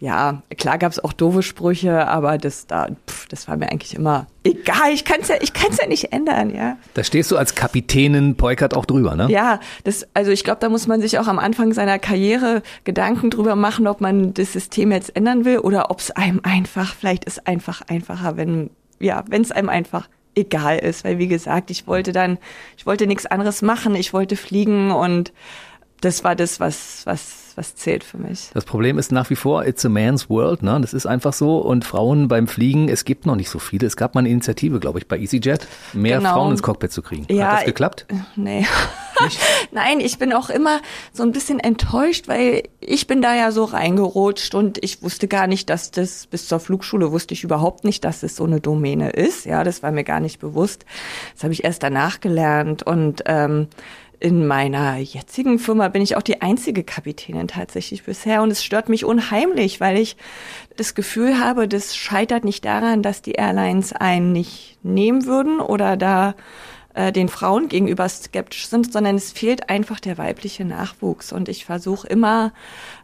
ja, klar gab es auch doofe Sprüche, aber das da, pff, das war mir eigentlich immer egal. Ich kann es ja, ich kann's ja nicht ändern, ja. Da stehst du als Kapitänin Peukert auch drüber, ne? Ja, das, also ich glaube, da muss man sich auch am Anfang seiner Karriere Gedanken drüber machen, ob man das System jetzt ändern will oder ob es einem einfach, vielleicht ist einfach einfacher, wenn, ja, wenn es einem einfach egal ist, weil wie gesagt, ich wollte dann, ich wollte nichts anderes machen, ich wollte fliegen und das war das, was, was was zählt für mich. Das Problem ist nach wie vor, it's a man's world, ne? Das ist einfach so. Und Frauen beim Fliegen, es gibt noch nicht so viele. Es gab mal eine Initiative, glaube ich, bei EasyJet, mehr genau. Frauen ins Cockpit zu kriegen. Ja, Hat das geklappt? Nee. Nein, ich bin auch immer so ein bisschen enttäuscht, weil ich bin da ja so reingerutscht und ich wusste gar nicht, dass das bis zur Flugschule wusste ich überhaupt nicht, dass es so eine Domäne ist. Ja, das war mir gar nicht bewusst. Das habe ich erst danach gelernt und ähm, in meiner jetzigen Firma bin ich auch die einzige Kapitänin tatsächlich bisher und es stört mich unheimlich, weil ich das Gefühl habe, das scheitert nicht daran, dass die Airlines einen nicht nehmen würden oder da äh, den Frauen gegenüber skeptisch sind, sondern es fehlt einfach der weibliche Nachwuchs. Und ich versuche immer,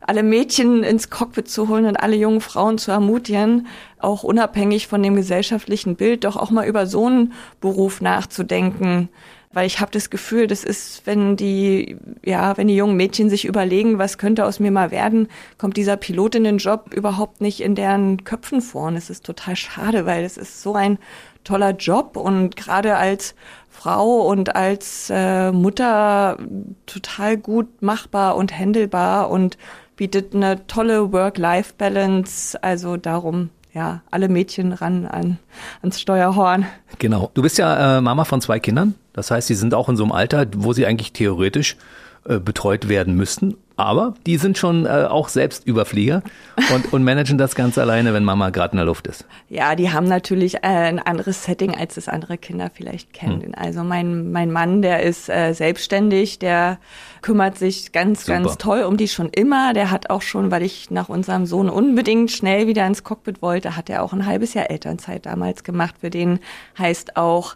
alle Mädchen ins Cockpit zu holen und alle jungen Frauen zu ermutigen, auch unabhängig von dem gesellschaftlichen Bild, doch auch mal über so einen Beruf nachzudenken weil ich habe das Gefühl, das ist, wenn die, ja, wenn die jungen Mädchen sich überlegen, was könnte aus mir mal werden, kommt dieser Pilotinnenjob überhaupt nicht in deren Köpfen vor. Und es ist total schade, weil es ist so ein toller Job und gerade als Frau und als äh, Mutter total gut machbar und handelbar und bietet eine tolle Work-Life-Balance. Also darum ja, alle Mädchen ran an, ans Steuerhorn. Genau. Du bist ja äh, Mama von zwei Kindern. Das heißt, sie sind auch in so einem Alter, wo sie eigentlich theoretisch äh, betreut werden müssten. Aber die sind schon äh, auch selbst Überflieger und, und managen das ganz alleine, wenn Mama gerade in der Luft ist. Ja, die haben natürlich äh, ein anderes Setting, als das andere Kinder vielleicht kennen. Hm. Also mein, mein Mann, der ist äh, selbstständig, der kümmert sich ganz, Super. ganz toll um die schon immer. Der hat auch schon, weil ich nach unserem Sohn unbedingt schnell wieder ins Cockpit wollte, hat er auch ein halbes Jahr Elternzeit damals gemacht. Für den heißt auch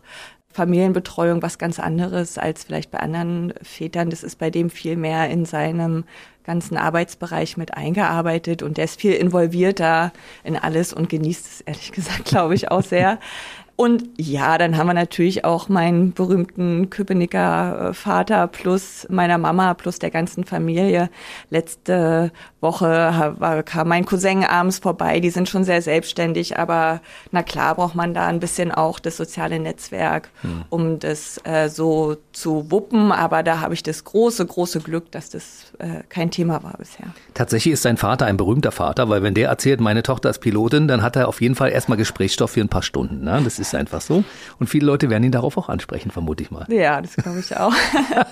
Familienbetreuung was ganz anderes als vielleicht bei anderen Vätern. Das ist bei dem viel mehr in seinem ganzen Arbeitsbereich mit eingearbeitet und der ist viel involvierter in alles und genießt es ehrlich gesagt, glaube ich, auch sehr. Und ja, dann haben wir natürlich auch meinen berühmten Köpenicker äh, Vater plus meiner Mama plus der ganzen Familie. Letzte Woche kam mein Cousin abends vorbei. Die sind schon sehr selbstständig, aber na klar braucht man da ein bisschen auch das soziale Netzwerk, hm. um das äh, so zu wuppen. Aber da habe ich das große, große Glück, dass das äh, kein Thema war bisher. Tatsächlich ist sein Vater ein berühmter Vater, weil wenn der erzählt, meine Tochter ist Pilotin, dann hat er auf jeden Fall erstmal Gesprächsstoff für ein paar Stunden. Ne? Das ist einfach so. Und viele Leute werden ihn darauf auch ansprechen, vermute ich mal. Ja, das glaube ich auch.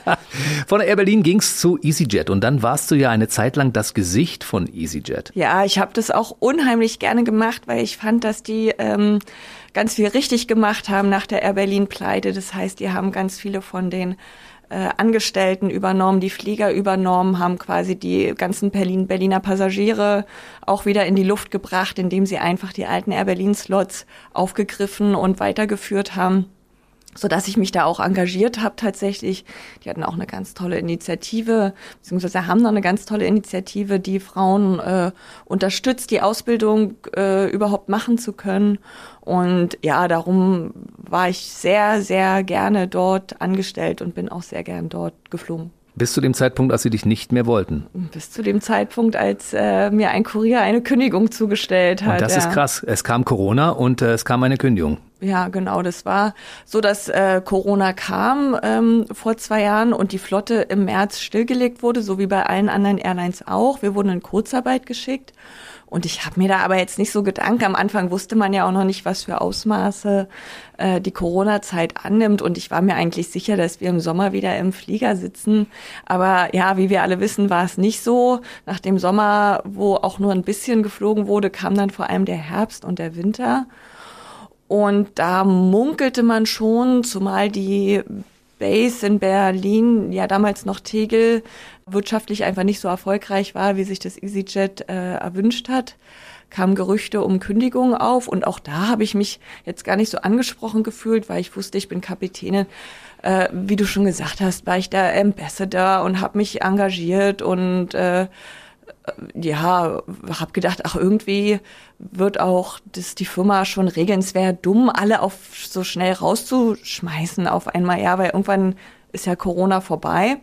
von der Air Berlin ging es zu EasyJet und dann warst du ja eine Zeit lang das Gesicht von EasyJet. Ja, ich habe das auch unheimlich gerne gemacht, weil ich fand, dass die ähm, ganz viel richtig gemacht haben nach der Air Berlin Pleite. Das heißt, die haben ganz viele von den äh, Angestellten übernommen, die Flieger übernommen, haben quasi die ganzen Berlin, Berliner Passagiere auch wieder in die Luft gebracht, indem sie einfach die alten Air Berlin Slots aufgegriffen und weitergeführt haben. So dass ich mich da auch engagiert habe tatsächlich. Die hatten auch eine ganz tolle Initiative, beziehungsweise haben noch eine ganz tolle Initiative, die Frauen äh, unterstützt, die Ausbildung äh, überhaupt machen zu können. Und ja, darum war ich sehr, sehr gerne dort angestellt und bin auch sehr gern dort geflogen. Bis zu dem Zeitpunkt, als sie dich nicht mehr wollten. Bis zu dem Zeitpunkt, als äh, mir ein Kurier eine Kündigung zugestellt hat. Und das ja. ist krass. Es kam Corona und äh, es kam eine Kündigung. Ja, genau. Das war so, dass äh, Corona kam ähm, vor zwei Jahren und die Flotte im März stillgelegt wurde, so wie bei allen anderen Airlines auch. Wir wurden in Kurzarbeit geschickt. Und ich habe mir da aber jetzt nicht so Gedanken. Am Anfang wusste man ja auch noch nicht, was für Ausmaße äh, die Corona-Zeit annimmt. Und ich war mir eigentlich sicher, dass wir im Sommer wieder im Flieger sitzen. Aber ja, wie wir alle wissen, war es nicht so. Nach dem Sommer, wo auch nur ein bisschen geflogen wurde, kam dann vor allem der Herbst und der Winter. Und da munkelte man schon, zumal die Base in Berlin, ja damals noch Tegel, wirtschaftlich einfach nicht so erfolgreich war, wie sich das EasyJet äh, erwünscht hat, kamen Gerüchte um Kündigungen auf. Und auch da habe ich mich jetzt gar nicht so angesprochen gefühlt, weil ich wusste, ich bin Kapitänin. Äh, wie du schon gesagt hast, war ich da Ambassador und habe mich engagiert und äh, ja, habe gedacht, ach irgendwie wird auch das die Firma schon regeln. Es wäre dumm, alle auf so schnell rauszuschmeißen auf einmal, ja, weil irgendwann ist ja Corona vorbei.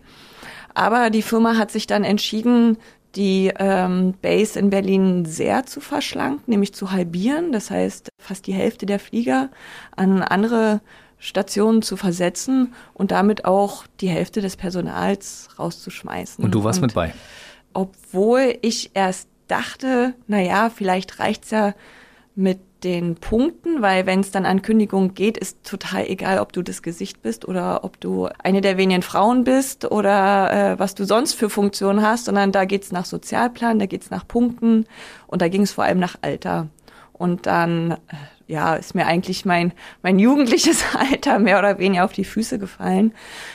Aber die Firma hat sich dann entschieden, die ähm, Base in Berlin sehr zu verschlanken, nämlich zu halbieren. Das heißt, fast die Hälfte der Flieger an andere Stationen zu versetzen und damit auch die Hälfte des Personals rauszuschmeißen. Und du warst und mit bei? obwohl ich erst dachte, na ja, vielleicht reicht's ja mit den Punkten, weil wenn es dann an Kündigung geht, ist total egal, ob du das Gesicht bist oder ob du eine der wenigen Frauen bist oder äh, was du sonst für Funktionen hast, sondern da geht's nach Sozialplan, da geht's nach Punkten und da ging es vor allem nach Alter. Und dann, äh, ja, ist mir eigentlich mein, mein jugendliches Alter mehr oder weniger auf die Füße gefallen,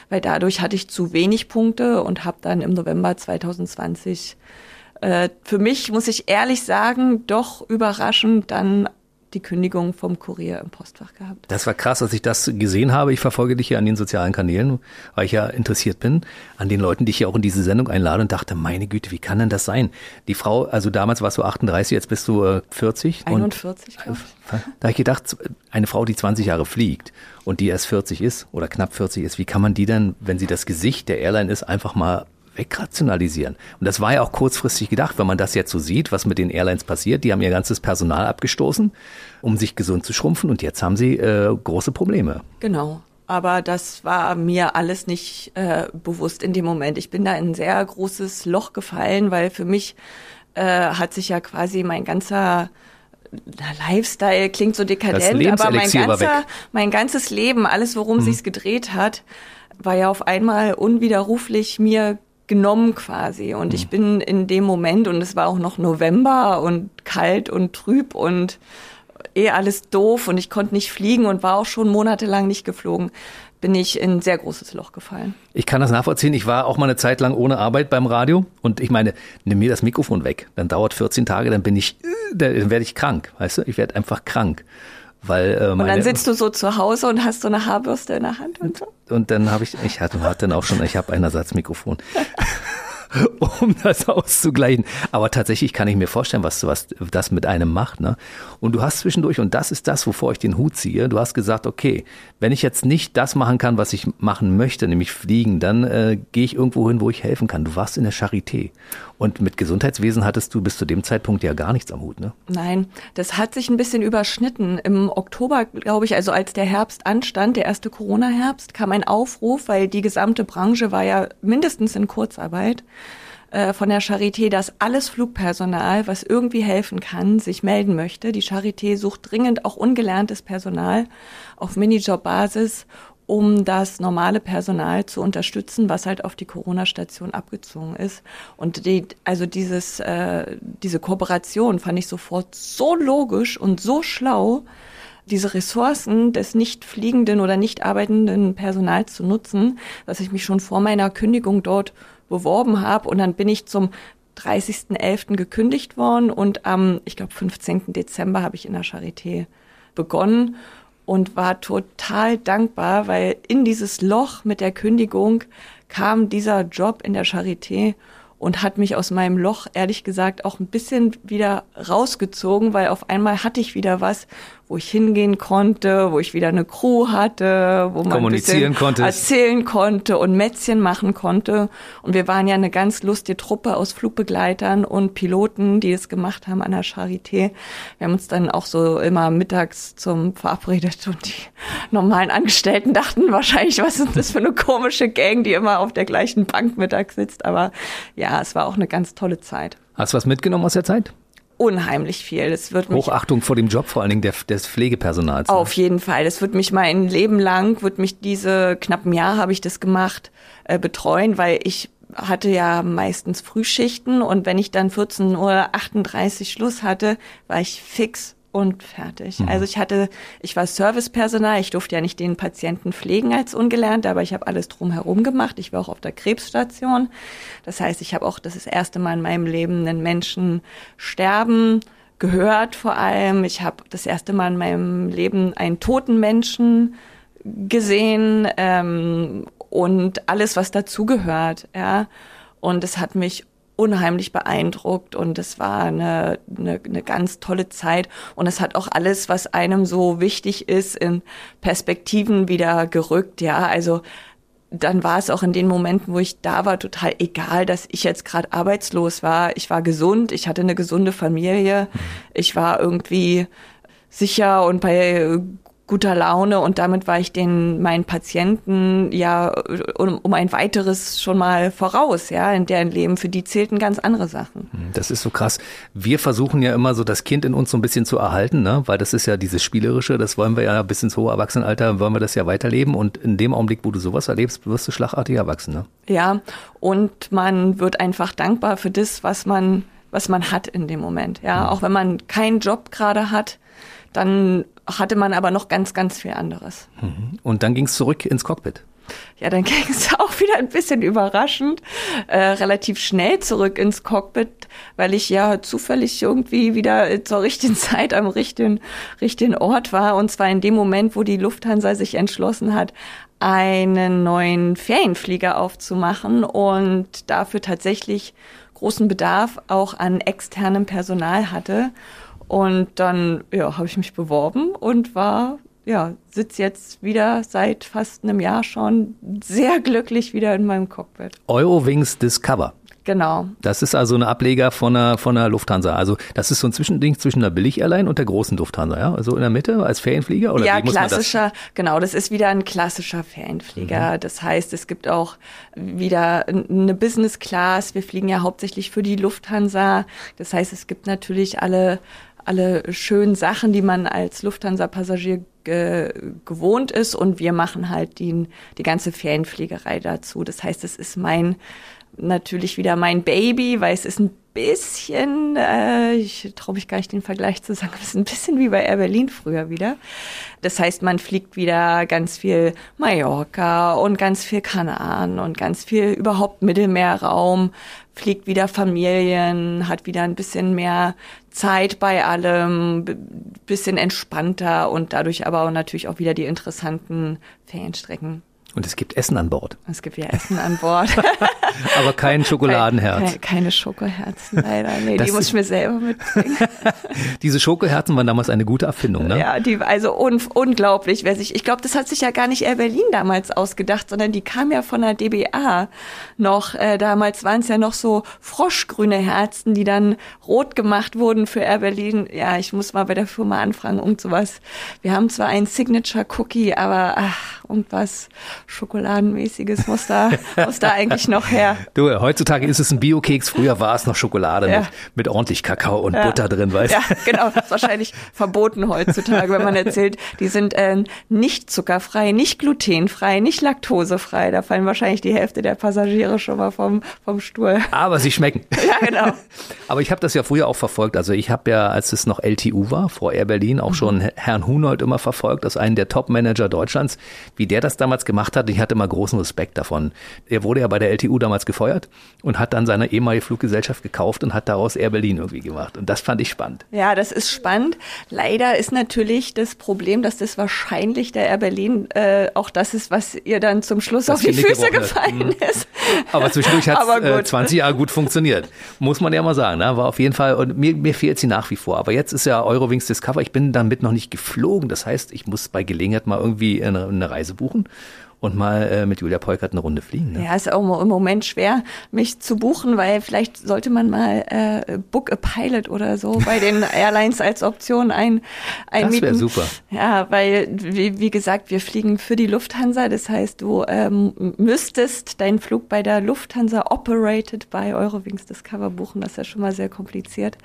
weil dadurch hatte ich zu wenig Punkte und habe dann im November 2020 äh, für mich, muss ich ehrlich sagen, doch überraschend dann die Kündigung vom Kurier im Postfach gehabt. Das war krass, als ich das gesehen habe. Ich verfolge dich ja an den sozialen Kanälen, weil ich ja interessiert bin, an den Leuten, die ich ja auch in diese Sendung einlade und dachte, meine Güte, wie kann denn das sein? Die Frau, also damals warst du 38, jetzt bist du äh, 40. 41, und, Da habe ich gedacht, eine Frau, die 20 Jahre fliegt und die erst 40 ist oder knapp 40 ist, wie kann man die dann, wenn sie das Gesicht der Airline ist, einfach mal wegrationalisieren. Und das war ja auch kurzfristig gedacht, wenn man das jetzt so sieht, was mit den Airlines passiert. Die haben ihr ganzes Personal abgestoßen, um sich gesund zu schrumpfen und jetzt haben sie äh, große Probleme. Genau. Aber das war mir alles nicht äh, bewusst in dem Moment. Ich bin da in ein sehr großes Loch gefallen, weil für mich äh, hat sich ja quasi mein ganzer Lifestyle klingt so dekadent, aber mein ganzer, mein ganzes Leben, alles worum mhm. sich's gedreht hat, war ja auf einmal unwiderruflich mir genommen quasi. Und mhm. ich bin in dem Moment, und es war auch noch November und kalt und trüb und eh alles doof und ich konnte nicht fliegen und war auch schon monatelang nicht geflogen, bin ich in ein sehr großes Loch gefallen. Ich kann das nachvollziehen. Ich war auch mal eine Zeit lang ohne Arbeit beim Radio und ich meine, nimm mir das Mikrofon weg. Dann dauert 14 Tage, dann bin ich, dann werde ich krank. Weißt du, ich werde einfach krank. Weil, äh, und dann sitzt du so zu Hause und hast so eine Haarbürste in der Hand und so. Und dann habe ich, ich hatte, hatte dann auch schon, ich habe ein Ersatzmikrofon. um das auszugleichen. Aber tatsächlich kann ich mir vorstellen, was, was das mit einem macht. Ne? Und du hast zwischendurch, und das ist das, wovor ich den Hut ziehe, du hast gesagt, okay, wenn ich jetzt nicht das machen kann, was ich machen möchte, nämlich fliegen, dann äh, gehe ich irgendwo hin, wo ich helfen kann. Du warst in der Charité. Und mit Gesundheitswesen hattest du bis zu dem Zeitpunkt ja gar nichts am Hut, ne? Nein, das hat sich ein bisschen überschnitten. Im Oktober, glaube ich, also als der Herbst anstand, der erste Corona-Herbst, kam ein Aufruf, weil die gesamte Branche war ja mindestens in Kurzarbeit äh, von der Charité, dass alles Flugpersonal, was irgendwie helfen kann, sich melden möchte. Die Charité sucht dringend auch ungelerntes Personal auf Minijob-Basis um das normale Personal zu unterstützen, was halt auf die Corona-Station abgezogen ist. Und die, also dieses, äh, diese Kooperation fand ich sofort so logisch und so schlau, diese Ressourcen des nicht fliegenden oder nicht arbeitenden Personals zu nutzen, dass ich mich schon vor meiner Kündigung dort beworben habe und dann bin ich zum 30.11. gekündigt worden und am, ich glaube, 15. Dezember habe ich in der Charité begonnen und war total dankbar, weil in dieses Loch mit der Kündigung kam dieser Job in der Charité und hat mich aus meinem Loch, ehrlich gesagt, auch ein bisschen wieder rausgezogen, weil auf einmal hatte ich wieder was, wo ich hingehen konnte, wo ich wieder eine Crew hatte, wo man kommunizieren konnte, erzählen konnte und Mätzchen machen konnte. Und wir waren ja eine ganz lustige Truppe aus Flugbegleitern und Piloten, die es gemacht haben an der Charité. Wir haben uns dann auch so immer mittags zum verabredet und die normalen Angestellten dachten wahrscheinlich, was ist das für eine komische Gang, die immer auf der gleichen Bank mittags sitzt. Aber ja, es war auch eine ganz tolle Zeit. Hast du was mitgenommen aus der Zeit? Unheimlich viel. Es wird mich Hochachtung vor dem Job, vor allen Dingen der, des Pflegepersonals. Ne? Auf jeden Fall. Das wird mich mein Leben lang, wird mich diese knappen Jahr habe ich das gemacht, äh, betreuen, weil ich hatte ja meistens Frühschichten und wenn ich dann 14 Uhr 38 Schluss hatte, war ich fix und fertig. Mhm. Also ich hatte, ich war Servicepersonal, ich durfte ja nicht den Patienten pflegen als ungelernt, aber ich habe alles drumherum gemacht. Ich war auch auf der Krebsstation. Das heißt, ich habe auch das, das erste Mal in meinem Leben einen Menschen sterben gehört vor allem. Ich habe das erste Mal in meinem Leben einen toten Menschen gesehen ähm, und alles, was dazugehört. Ja. Und es hat mich unheimlich beeindruckt und es war eine, eine, eine ganz tolle Zeit. Und es hat auch alles, was einem so wichtig ist, in Perspektiven wieder gerückt, ja, also dann war es auch in den Momenten, wo ich da war, total egal, dass ich jetzt gerade arbeitslos war. Ich war gesund, ich hatte eine gesunde Familie, ich war irgendwie sicher und bei guter Laune und damit war ich den meinen Patienten ja um, um ein weiteres schon mal voraus, ja, in deren Leben. Für die zählten ganz andere Sachen. Hm, das ist so krass. Wir versuchen ja immer so das Kind in uns so ein bisschen zu erhalten, ne? weil das ist ja dieses Spielerische, das wollen wir ja bis ins hohe Erwachsenenalter, wollen wir das ja weiterleben und in dem Augenblick, wo du sowas erlebst, wirst du schlagartig erwachsen, ne? Ja, und man wird einfach dankbar für das, was man was man hat in dem Moment. Ja, mhm. auch wenn man keinen Job gerade hat, dann hatte man aber noch ganz, ganz viel anderes. Mhm. Und dann ging es zurück ins Cockpit. Ja, dann ging es auch wieder ein bisschen überraschend, äh, relativ schnell zurück ins Cockpit, weil ich ja zufällig irgendwie wieder zur richtigen Zeit am richtigen, richtigen Ort war. Und zwar in dem Moment, wo die Lufthansa sich entschlossen hat, einen neuen Ferienflieger aufzumachen und dafür tatsächlich großen Bedarf auch an externem Personal hatte. Und dann ja, habe ich mich beworben und war ja, sitze jetzt wieder seit fast einem Jahr schon sehr glücklich wieder in meinem Cockpit. Eurowings Discover. Genau. Das ist also ein Ableger von der, von der Lufthansa. Also das ist so ein Zwischending zwischen der Billig-Airline und der großen Lufthansa, ja? Also in der Mitte als Ferienflieger? Oder ja, klassischer, das? genau, das ist wieder ein klassischer Ferienflieger. Mhm. Das heißt, es gibt auch wieder eine Business Class. Wir fliegen ja hauptsächlich für die Lufthansa. Das heißt, es gibt natürlich alle alle schönen Sachen, die man als Lufthansa-Passagier ge gewohnt ist und wir machen halt die, die ganze Ferienfliegerei dazu. Das heißt, es ist mein natürlich wieder mein Baby, weil es ist ein bisschen, äh, ich traue mich gar nicht den Vergleich zu sagen, es ist ein bisschen wie bei Air Berlin früher wieder. Das heißt, man fliegt wieder ganz viel Mallorca und ganz viel Kanaren und ganz viel überhaupt Mittelmeerraum, fliegt wieder Familien, hat wieder ein bisschen mehr Zeit bei allem, bisschen entspannter und dadurch aber natürlich auch wieder die interessanten Ferienstrecken. Und es gibt Essen an Bord. Es gibt ja Essen an Bord. Aber kein Schokoladenherz. Keine, keine Schokoherzen, leider. Nee, das die muss ich mir selber mitbringen. Diese Schokoherzen waren damals eine gute Erfindung, ne? Ja, die, also un, unglaublich. Wer sich, ich glaube, das hat sich ja gar nicht Air Berlin damals ausgedacht, sondern die kam ja von der DBA noch. Äh, damals waren es ja noch so froschgrüne Herzen, die dann rot gemacht wurden für Air Berlin. Ja, ich muss mal bei der Firma anfragen, und sowas. Wir haben zwar ein Signature Cookie, aber ach, irgendwas Schokoladenmäßiges muss da, muss da eigentlich noch her. Du, heutzutage ist es ein Biokeks, früher war es noch Schokolade ja. mit, mit ordentlich Kakao und ja. Butter drin, weißt du? Ja, genau, das ist wahrscheinlich verboten heutzutage, wenn man erzählt, die sind äh, nicht zuckerfrei, nicht glutenfrei, nicht laktosefrei. Da fallen wahrscheinlich die Hälfte der Passagiere schon mal vom, vom Stuhl. Aber sie schmecken. Ja, genau. Aber ich habe das ja früher auch verfolgt. Also ich habe ja, als es noch LTU war, vor Air Berlin, auch mhm. schon Herrn Hunold immer verfolgt, als einen der Top-Manager Deutschlands, wie der das damals gemacht hat hat. Ich hatte immer großen Respekt davon. Er wurde ja bei der LTU damals gefeuert und hat dann seine ehemalige Fluggesellschaft gekauft und hat daraus Air Berlin irgendwie gemacht. Und das fand ich spannend. Ja, das ist spannend. Leider ist natürlich das Problem, dass das wahrscheinlich der Air Berlin äh, auch das ist, was ihr dann zum Schluss das auf die Füße gefallen mhm. ist. Aber zwischendurch hat es äh, 20 Jahre gut funktioniert. Muss man ja mal sagen. Ne? War auf jeden Fall, und mir, mir fehlt sie nach wie vor. Aber jetzt ist ja Eurowings Discover. Ich bin damit noch nicht geflogen. Das heißt, ich muss bei Gelegenheit mal irgendwie eine, eine Reise buchen und mal äh, mit Julia Polkert eine Runde fliegen. Ne? Ja, ist auch im Moment schwer, mich zu buchen, weil vielleicht sollte man mal äh, Book a Pilot oder so bei den Airlines als Option ein, einmieten. Das wäre super. Ja, weil, wie, wie gesagt, wir fliegen für die Lufthansa. Das heißt, du ähm, müsstest deinen Flug bei der Lufthansa operated by Eurowings Discover buchen. Das ist ja schon mal sehr kompliziert.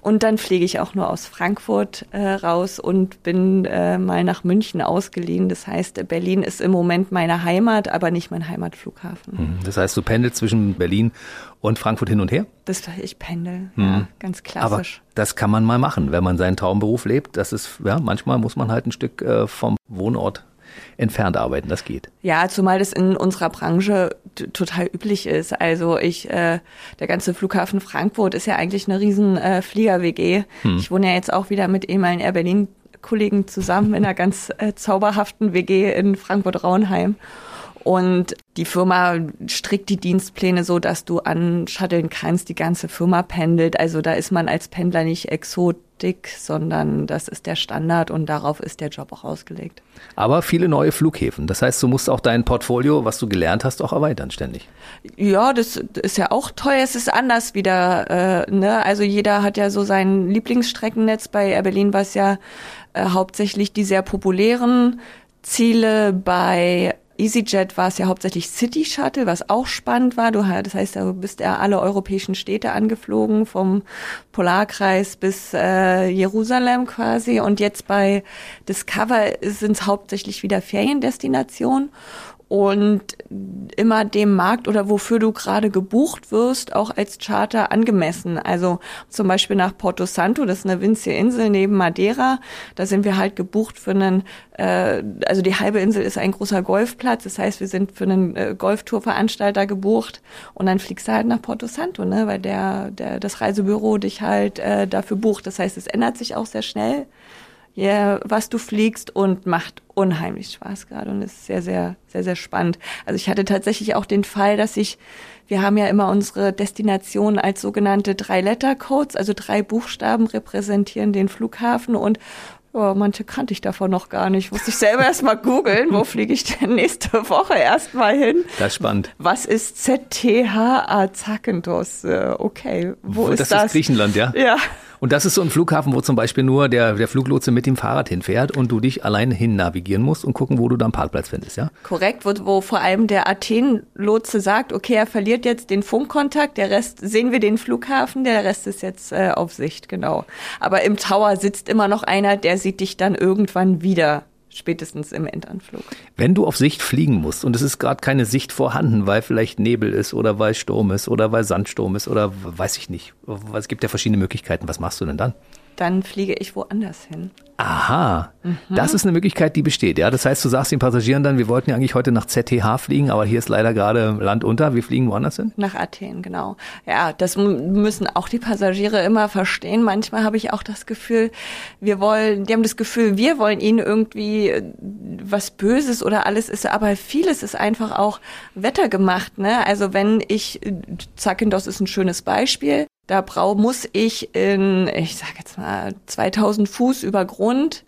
Und dann fliege ich auch nur aus Frankfurt äh, raus und bin äh, mal nach München ausgeliehen. Das heißt, Berlin ist im Moment meine Heimat, aber nicht mein Heimatflughafen. Mhm. Das heißt, du pendelst zwischen Berlin und Frankfurt hin und her? Das ich pendel, mhm. ja, ganz klassisch. Aber das kann man mal machen, wenn man seinen Traumberuf lebt. Das ist, ja, manchmal muss man halt ein Stück äh, vom Wohnort entfernt arbeiten, das geht. Ja, zumal das in unserer Branche total üblich ist. Also ich, äh, der ganze Flughafen Frankfurt ist ja eigentlich eine riesen äh, Flieger-WG. Hm. Ich wohne ja jetzt auch wieder mit ehemaligen Air Berlin Kollegen zusammen in einer ganz äh, zauberhaften WG in Frankfurt-Raunheim. Und die Firma strickt die Dienstpläne so, dass du anschatteln kannst, die ganze Firma pendelt. Also da ist man als Pendler nicht Exotik, sondern das ist der Standard und darauf ist der Job auch ausgelegt. Aber viele neue Flughäfen. Das heißt, du musst auch dein Portfolio, was du gelernt hast, auch erweitern ständig. Ja, das ist ja auch teuer. Es ist anders wieder. Äh, ne? Also jeder hat ja so sein Lieblingsstreckennetz. Bei Air Berlin war es ja äh, hauptsächlich die sehr populären Ziele. Bei EasyJet war es ja hauptsächlich City Shuttle, was auch spannend war. Du, das heißt, du bist ja alle europäischen Städte angeflogen, vom Polarkreis bis äh, Jerusalem quasi. Und jetzt bei Discover sind es hauptsächlich wieder Feriendestinationen und immer dem Markt oder wofür du gerade gebucht wirst, auch als Charter angemessen. Also zum Beispiel nach Porto Santo, das ist eine winzige Insel neben Madeira. Da sind wir halt gebucht für einen, äh, also die halbe Insel ist ein großer Golfplatz. Das heißt, wir sind für einen äh, Golftourveranstalter gebucht und dann fliegst du halt nach Porto Santo, ne, weil der, der das Reisebüro dich halt äh, dafür bucht. Das heißt, es ändert sich auch sehr schnell ja, was du fliegst und macht unheimlich Spaß gerade und ist sehr, sehr, sehr, sehr spannend. Also ich hatte tatsächlich auch den Fall, dass ich, wir haben ja immer unsere Destination als sogenannte Drei-Letter-Codes, also drei Buchstaben repräsentieren den Flughafen und ja, manche kannte ich davon noch gar nicht. Musste ich selber erst mal googeln, wo fliege ich denn nächste Woche erst mal hin? Das ist spannend. Was ist ZTHA Zakynthos? Äh, okay, wo, wo ist das? Das ist Griechenland, ja? Ja. Und das ist so ein Flughafen, wo zum Beispiel nur der, der Fluglotse mit dem Fahrrad hinfährt und du dich allein hin navigieren musst und gucken, wo du dann Parkplatz findest, ja? Korrekt, wo, wo vor allem der Athen-Lotse sagt, okay, er verliert jetzt den Funkkontakt, der Rest sehen wir den Flughafen, der Rest ist jetzt äh, auf Sicht, genau. Aber im Tower sitzt immer noch einer, der sieht dich dann irgendwann wieder spätestens im Endanflug. Wenn du auf Sicht fliegen musst und es ist gerade keine Sicht vorhanden, weil vielleicht Nebel ist oder weil Sturm ist oder weil Sandsturm ist oder weiß ich nicht. Es gibt ja verschiedene Möglichkeiten. Was machst du denn dann? Dann fliege ich woanders hin. Aha, mhm. das ist eine Möglichkeit, die besteht. Ja, das heißt, du sagst den Passagieren dann, wir wollten ja eigentlich heute nach ZTH fliegen, aber hier ist leider gerade Land unter. Wir fliegen woanders hin? Nach Athen, genau. Ja, das müssen auch die Passagiere immer verstehen. Manchmal habe ich auch das Gefühl, wir wollen, die haben das Gefühl, wir wollen ihnen irgendwie äh, was Böses oder alles ist, aber vieles ist einfach auch wettergemacht. Ne? Also wenn ich, Zakynthos ist ein schönes Beispiel, da brau muss ich in, ich sage jetzt mal 2000 Fuß über Grund,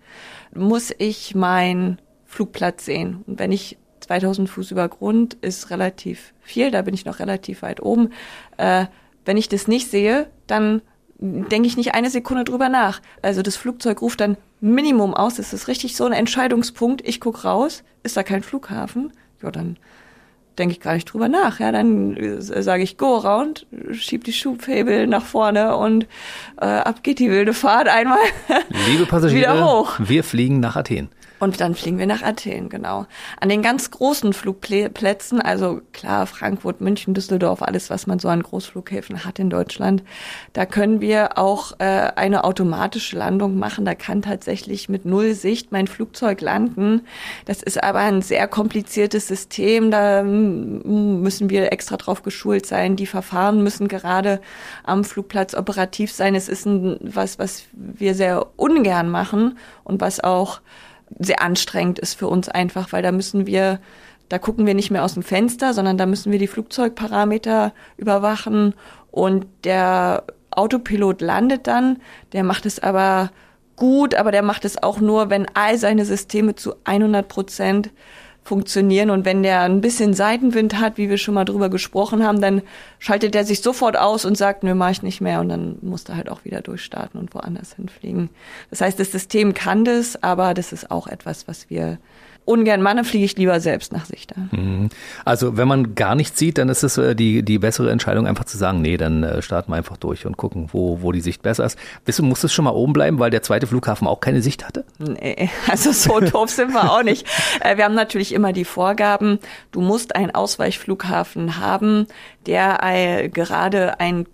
muss ich meinen Flugplatz sehen. Und wenn ich 2000 Fuß über Grund ist relativ viel, da bin ich noch relativ weit oben. Äh, wenn ich das nicht sehe, dann denke ich nicht eine Sekunde drüber nach. Also das Flugzeug ruft dann Minimum aus. Das ist richtig so ein Entscheidungspunkt. Ich guck raus, ist da kein Flughafen? Ja, dann denke ich gar nicht drüber nach. Ja, dann äh, sage ich Go around, schieb die Schubhebel nach vorne und äh, ab geht die wilde Fahrt einmal Liebe Passagiere, wieder hoch. wir fliegen nach Athen. Und dann fliegen wir nach Athen, genau. An den ganz großen Flugplätzen, also klar, Frankfurt, München, Düsseldorf, alles, was man so an Großflughäfen hat in Deutschland, da können wir auch äh, eine automatische Landung machen. Da kann tatsächlich mit null Sicht mein Flugzeug landen. Das ist aber ein sehr kompliziertes System. Da müssen wir extra drauf geschult sein. Die Verfahren müssen gerade am Flugplatz operativ sein. Es ist ein, was, was wir sehr ungern machen und was auch sehr anstrengend ist für uns einfach, weil da müssen wir, da gucken wir nicht mehr aus dem Fenster, sondern da müssen wir die Flugzeugparameter überwachen und der Autopilot landet dann, der macht es aber gut, aber der macht es auch nur, wenn all seine Systeme zu 100 Prozent funktionieren. Und wenn der ein bisschen Seitenwind hat, wie wir schon mal drüber gesprochen haben, dann schaltet er sich sofort aus und sagt, nö, mach ich nicht mehr. Und dann muss er halt auch wieder durchstarten und woanders hinfliegen. Das heißt, das System kann das, aber das ist auch etwas, was wir ungern mache, fliege ich lieber selbst nach Sichter. Mhm. Also wenn man gar nichts sieht, dann ist es äh, die, die bessere Entscheidung, einfach zu sagen, nee, dann äh, starten wir einfach durch und gucken, wo, wo die Sicht besser ist. Bist du, musst es schon mal oben bleiben, weil der zweite Flughafen auch keine Sicht hatte? Nee, also so doof sind wir auch nicht. Äh, wir haben natürlich immer die Vorgaben, du musst einen Ausweichflughafen haben, der gerade ein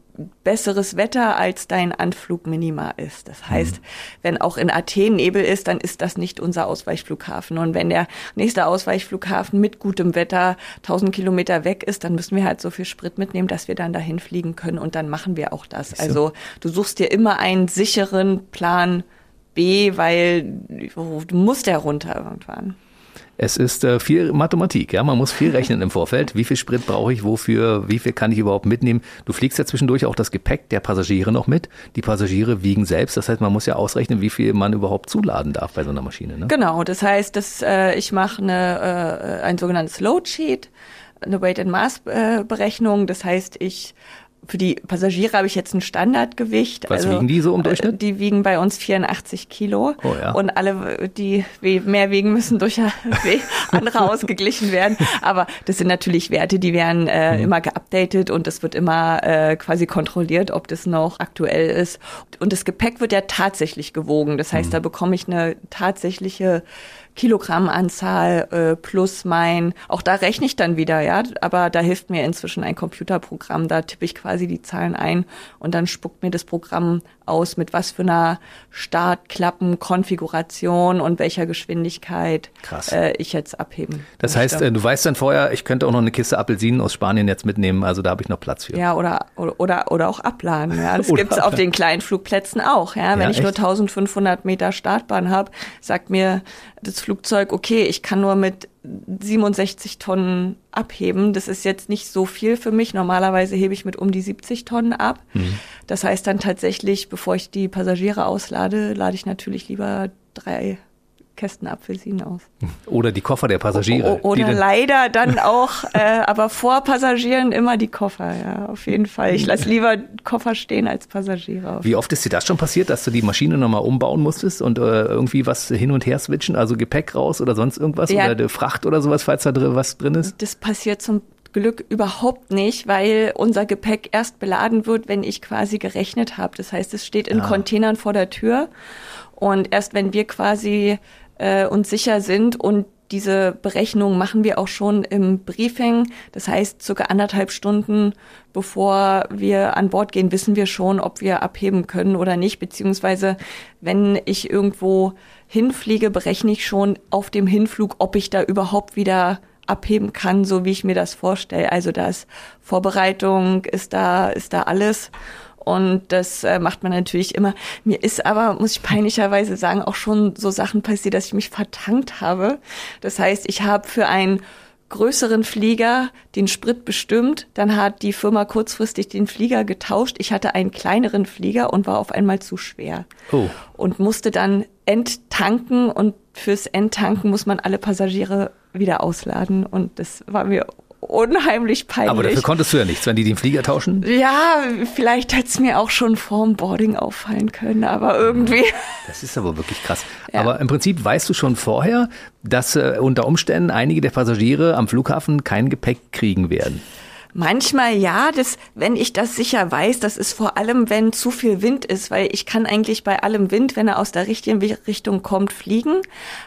besseres Wetter als dein Anflugminima ist. Das heißt, mhm. wenn auch in Athen Nebel ist, dann ist das nicht unser Ausweichflughafen. Und wenn der nächste Ausweichflughafen mit gutem Wetter 1000 Kilometer weg ist, dann müssen wir halt so viel Sprit mitnehmen, dass wir dann dahin fliegen können. Und dann machen wir auch das. So. Also du suchst dir immer einen sicheren Plan B, weil du musst ja runter irgendwann. Es ist äh, viel Mathematik, ja. Man muss viel rechnen im Vorfeld. Wie viel Sprit brauche ich, wofür, wie viel kann ich überhaupt mitnehmen? Du fliegst ja zwischendurch auch das Gepäck der Passagiere noch mit. Die Passagiere wiegen selbst. Das heißt, man muss ja ausrechnen, wie viel man überhaupt zuladen darf bei so einer Maschine. Ne? Genau, das heißt, dass, äh, ich mache eine, äh, ein sogenanntes Load Sheet, eine Weight and Mass äh, Berechnung. Das heißt, ich für die Passagiere habe ich jetzt ein Standardgewicht. Was also, wiegen die so im Durchschnitt? Äh, die wiegen bei uns 84 Kilo. Oh, ja. Und alle, die mehr wiegen, müssen durch andere ausgeglichen werden. Aber das sind natürlich Werte, die werden äh, mhm. immer geupdatet und es wird immer äh, quasi kontrolliert, ob das noch aktuell ist. Und das Gepäck wird ja tatsächlich gewogen. Das heißt, mhm. da bekomme ich eine tatsächliche Kilogrammanzahl äh, plus mein, auch da rechne ich dann wieder, ja, aber da hilft mir inzwischen ein Computerprogramm, da tippe ich quasi die Zahlen ein und dann spuckt mir das Programm aus, mit was für einer Startklappenkonfiguration und welcher Geschwindigkeit äh, ich jetzt abheben Das heißt, äh, du weißt dann vorher, ich könnte auch noch eine Kiste Apelsinen aus Spanien jetzt mitnehmen, also da habe ich noch Platz für. Ja, oder, oder, oder, oder auch abladen, ja. Das gibt's auf den kleinen Flugplätzen auch, ja. Wenn ja, ich echt? nur 1500 Meter Startbahn habe, sagt mir das Flugzeug, okay, ich kann nur mit 67 Tonnen abheben. Das ist jetzt nicht so viel für mich. Normalerweise hebe ich mit um die 70 Tonnen ab. Mhm. Das heißt dann tatsächlich, bevor ich die Passagiere auslade, lade ich natürlich lieber drei Kästen Apfelsinen aus. Oder die Koffer der Passagiere. O oder leider dann auch, äh, aber vor Passagieren immer die Koffer, ja, auf jeden Fall. Ich lasse lieber Koffer stehen als Passagiere. Wie oft ist dir das schon passiert, dass du die Maschine nochmal umbauen musstest und äh, irgendwie was hin und her switchen, also Gepäck raus oder sonst irgendwas ja, oder Fracht oder sowas, falls da drin, was drin ist? Das passiert zum Glück überhaupt nicht, weil unser Gepäck erst beladen wird, wenn ich quasi gerechnet habe. Das heißt, es steht in ah. Containern vor der Tür und erst wenn wir quasi äh, uns sicher sind und diese Berechnung machen wir auch schon im Briefing. Das heißt, circa anderthalb Stunden bevor wir an Bord gehen, wissen wir schon, ob wir abheben können oder nicht. Beziehungsweise, wenn ich irgendwo hinfliege, berechne ich schon auf dem Hinflug, ob ich da überhaupt wieder abheben kann, so wie ich mir das vorstelle. Also da ist Vorbereitung, ist da, ist da alles. Und das äh, macht man natürlich immer. Mir ist aber, muss ich peinlicherweise sagen, auch schon so Sachen passiert, dass ich mich vertankt habe. Das heißt, ich habe für einen größeren Flieger den Sprit bestimmt. Dann hat die Firma kurzfristig den Flieger getauscht. Ich hatte einen kleineren Flieger und war auf einmal zu schwer. Oh. Und musste dann enttanken und fürs Enttanken muss man alle Passagiere wieder ausladen. Und das war mir unheimlich peinlich. Aber dafür konntest du ja nichts, wenn die den Flieger tauschen? Ja, vielleicht hätte es mir auch schon vorm Boarding auffallen können, aber irgendwie. Das ist aber wirklich krass. Ja. Aber im Prinzip weißt du schon vorher, dass äh, unter Umständen einige der Passagiere am Flughafen kein Gepäck kriegen werden. Manchmal ja, das, wenn ich das sicher weiß, das ist vor allem, wenn zu viel Wind ist, weil ich kann eigentlich bei allem Wind, wenn er aus der richtigen Richtung kommt, fliegen.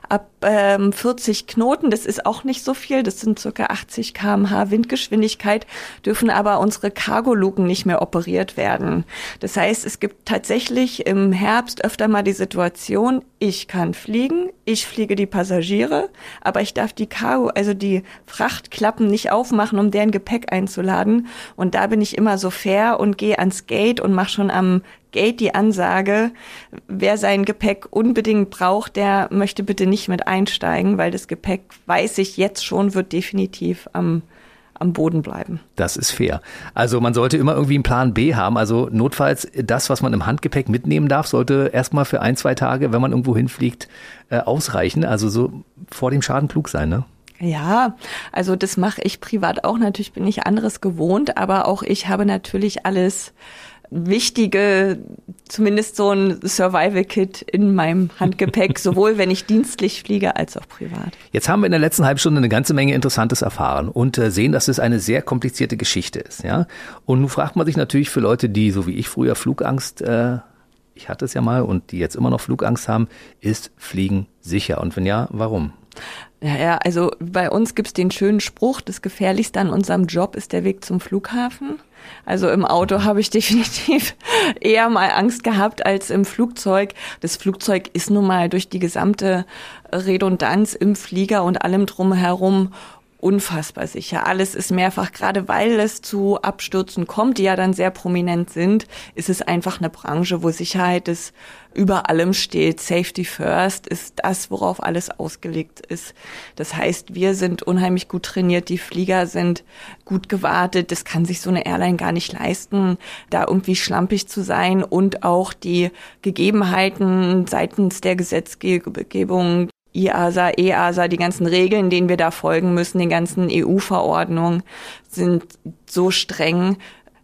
Ab ähm, 40 Knoten, das ist auch nicht so viel, das sind circa 80 kmh Windgeschwindigkeit, dürfen aber unsere Cargoluken nicht mehr operiert werden. Das heißt, es gibt tatsächlich im Herbst öfter mal die Situation, ich kann fliegen, ich fliege die Passagiere, aber ich darf die Cargo, also die Frachtklappen nicht aufmachen, um deren Gepäck einzuladen. Und da bin ich immer so fair und gehe ans Gate und mache schon am Gate die Ansage, wer sein Gepäck unbedingt braucht, der möchte bitte nicht mit einsteigen, weil das Gepäck, weiß ich jetzt schon, wird definitiv am am Boden bleiben. Das ist fair. Also man sollte immer irgendwie einen Plan B haben. Also notfalls das, was man im Handgepäck mitnehmen darf, sollte erstmal für ein, zwei Tage, wenn man irgendwo hinfliegt, äh, ausreichen. Also so vor dem Schaden klug sein, ne? Ja, also das mache ich privat auch. Natürlich bin ich anderes gewohnt, aber auch ich habe natürlich alles Wichtige, zumindest so ein Survival-Kit in meinem Handgepäck, sowohl wenn ich dienstlich fliege als auch privat. Jetzt haben wir in der letzten halben Stunde eine ganze Menge Interessantes erfahren und äh, sehen, dass es eine sehr komplizierte Geschichte ist. Ja? Und nun fragt man sich natürlich für Leute, die so wie ich früher Flugangst äh, ich hatte es ja mal und die jetzt immer noch Flugangst haben, ist Fliegen sicher? Und wenn ja, warum? Ja, ja, also bei uns gibt's den schönen Spruch, das Gefährlichste an unserem Job ist der Weg zum Flughafen. Also im Auto habe ich definitiv eher mal Angst gehabt als im Flugzeug. Das Flugzeug ist nun mal durch die gesamte Redundanz im Flieger und allem drumherum unfassbar sicher. Alles ist mehrfach, gerade weil es zu Abstürzen kommt, die ja dann sehr prominent sind, ist es einfach eine Branche, wo Sicherheit ist über allem steht. Safety first ist das, worauf alles ausgelegt ist. Das heißt, wir sind unheimlich gut trainiert, die Flieger sind gut gewartet. Das kann sich so eine Airline gar nicht leisten, da irgendwie schlampig zu sein und auch die Gegebenheiten seitens der Gesetzgebung IASA, EASA, die ganzen Regeln, denen wir da folgen müssen, die ganzen EU-Verordnungen sind so streng,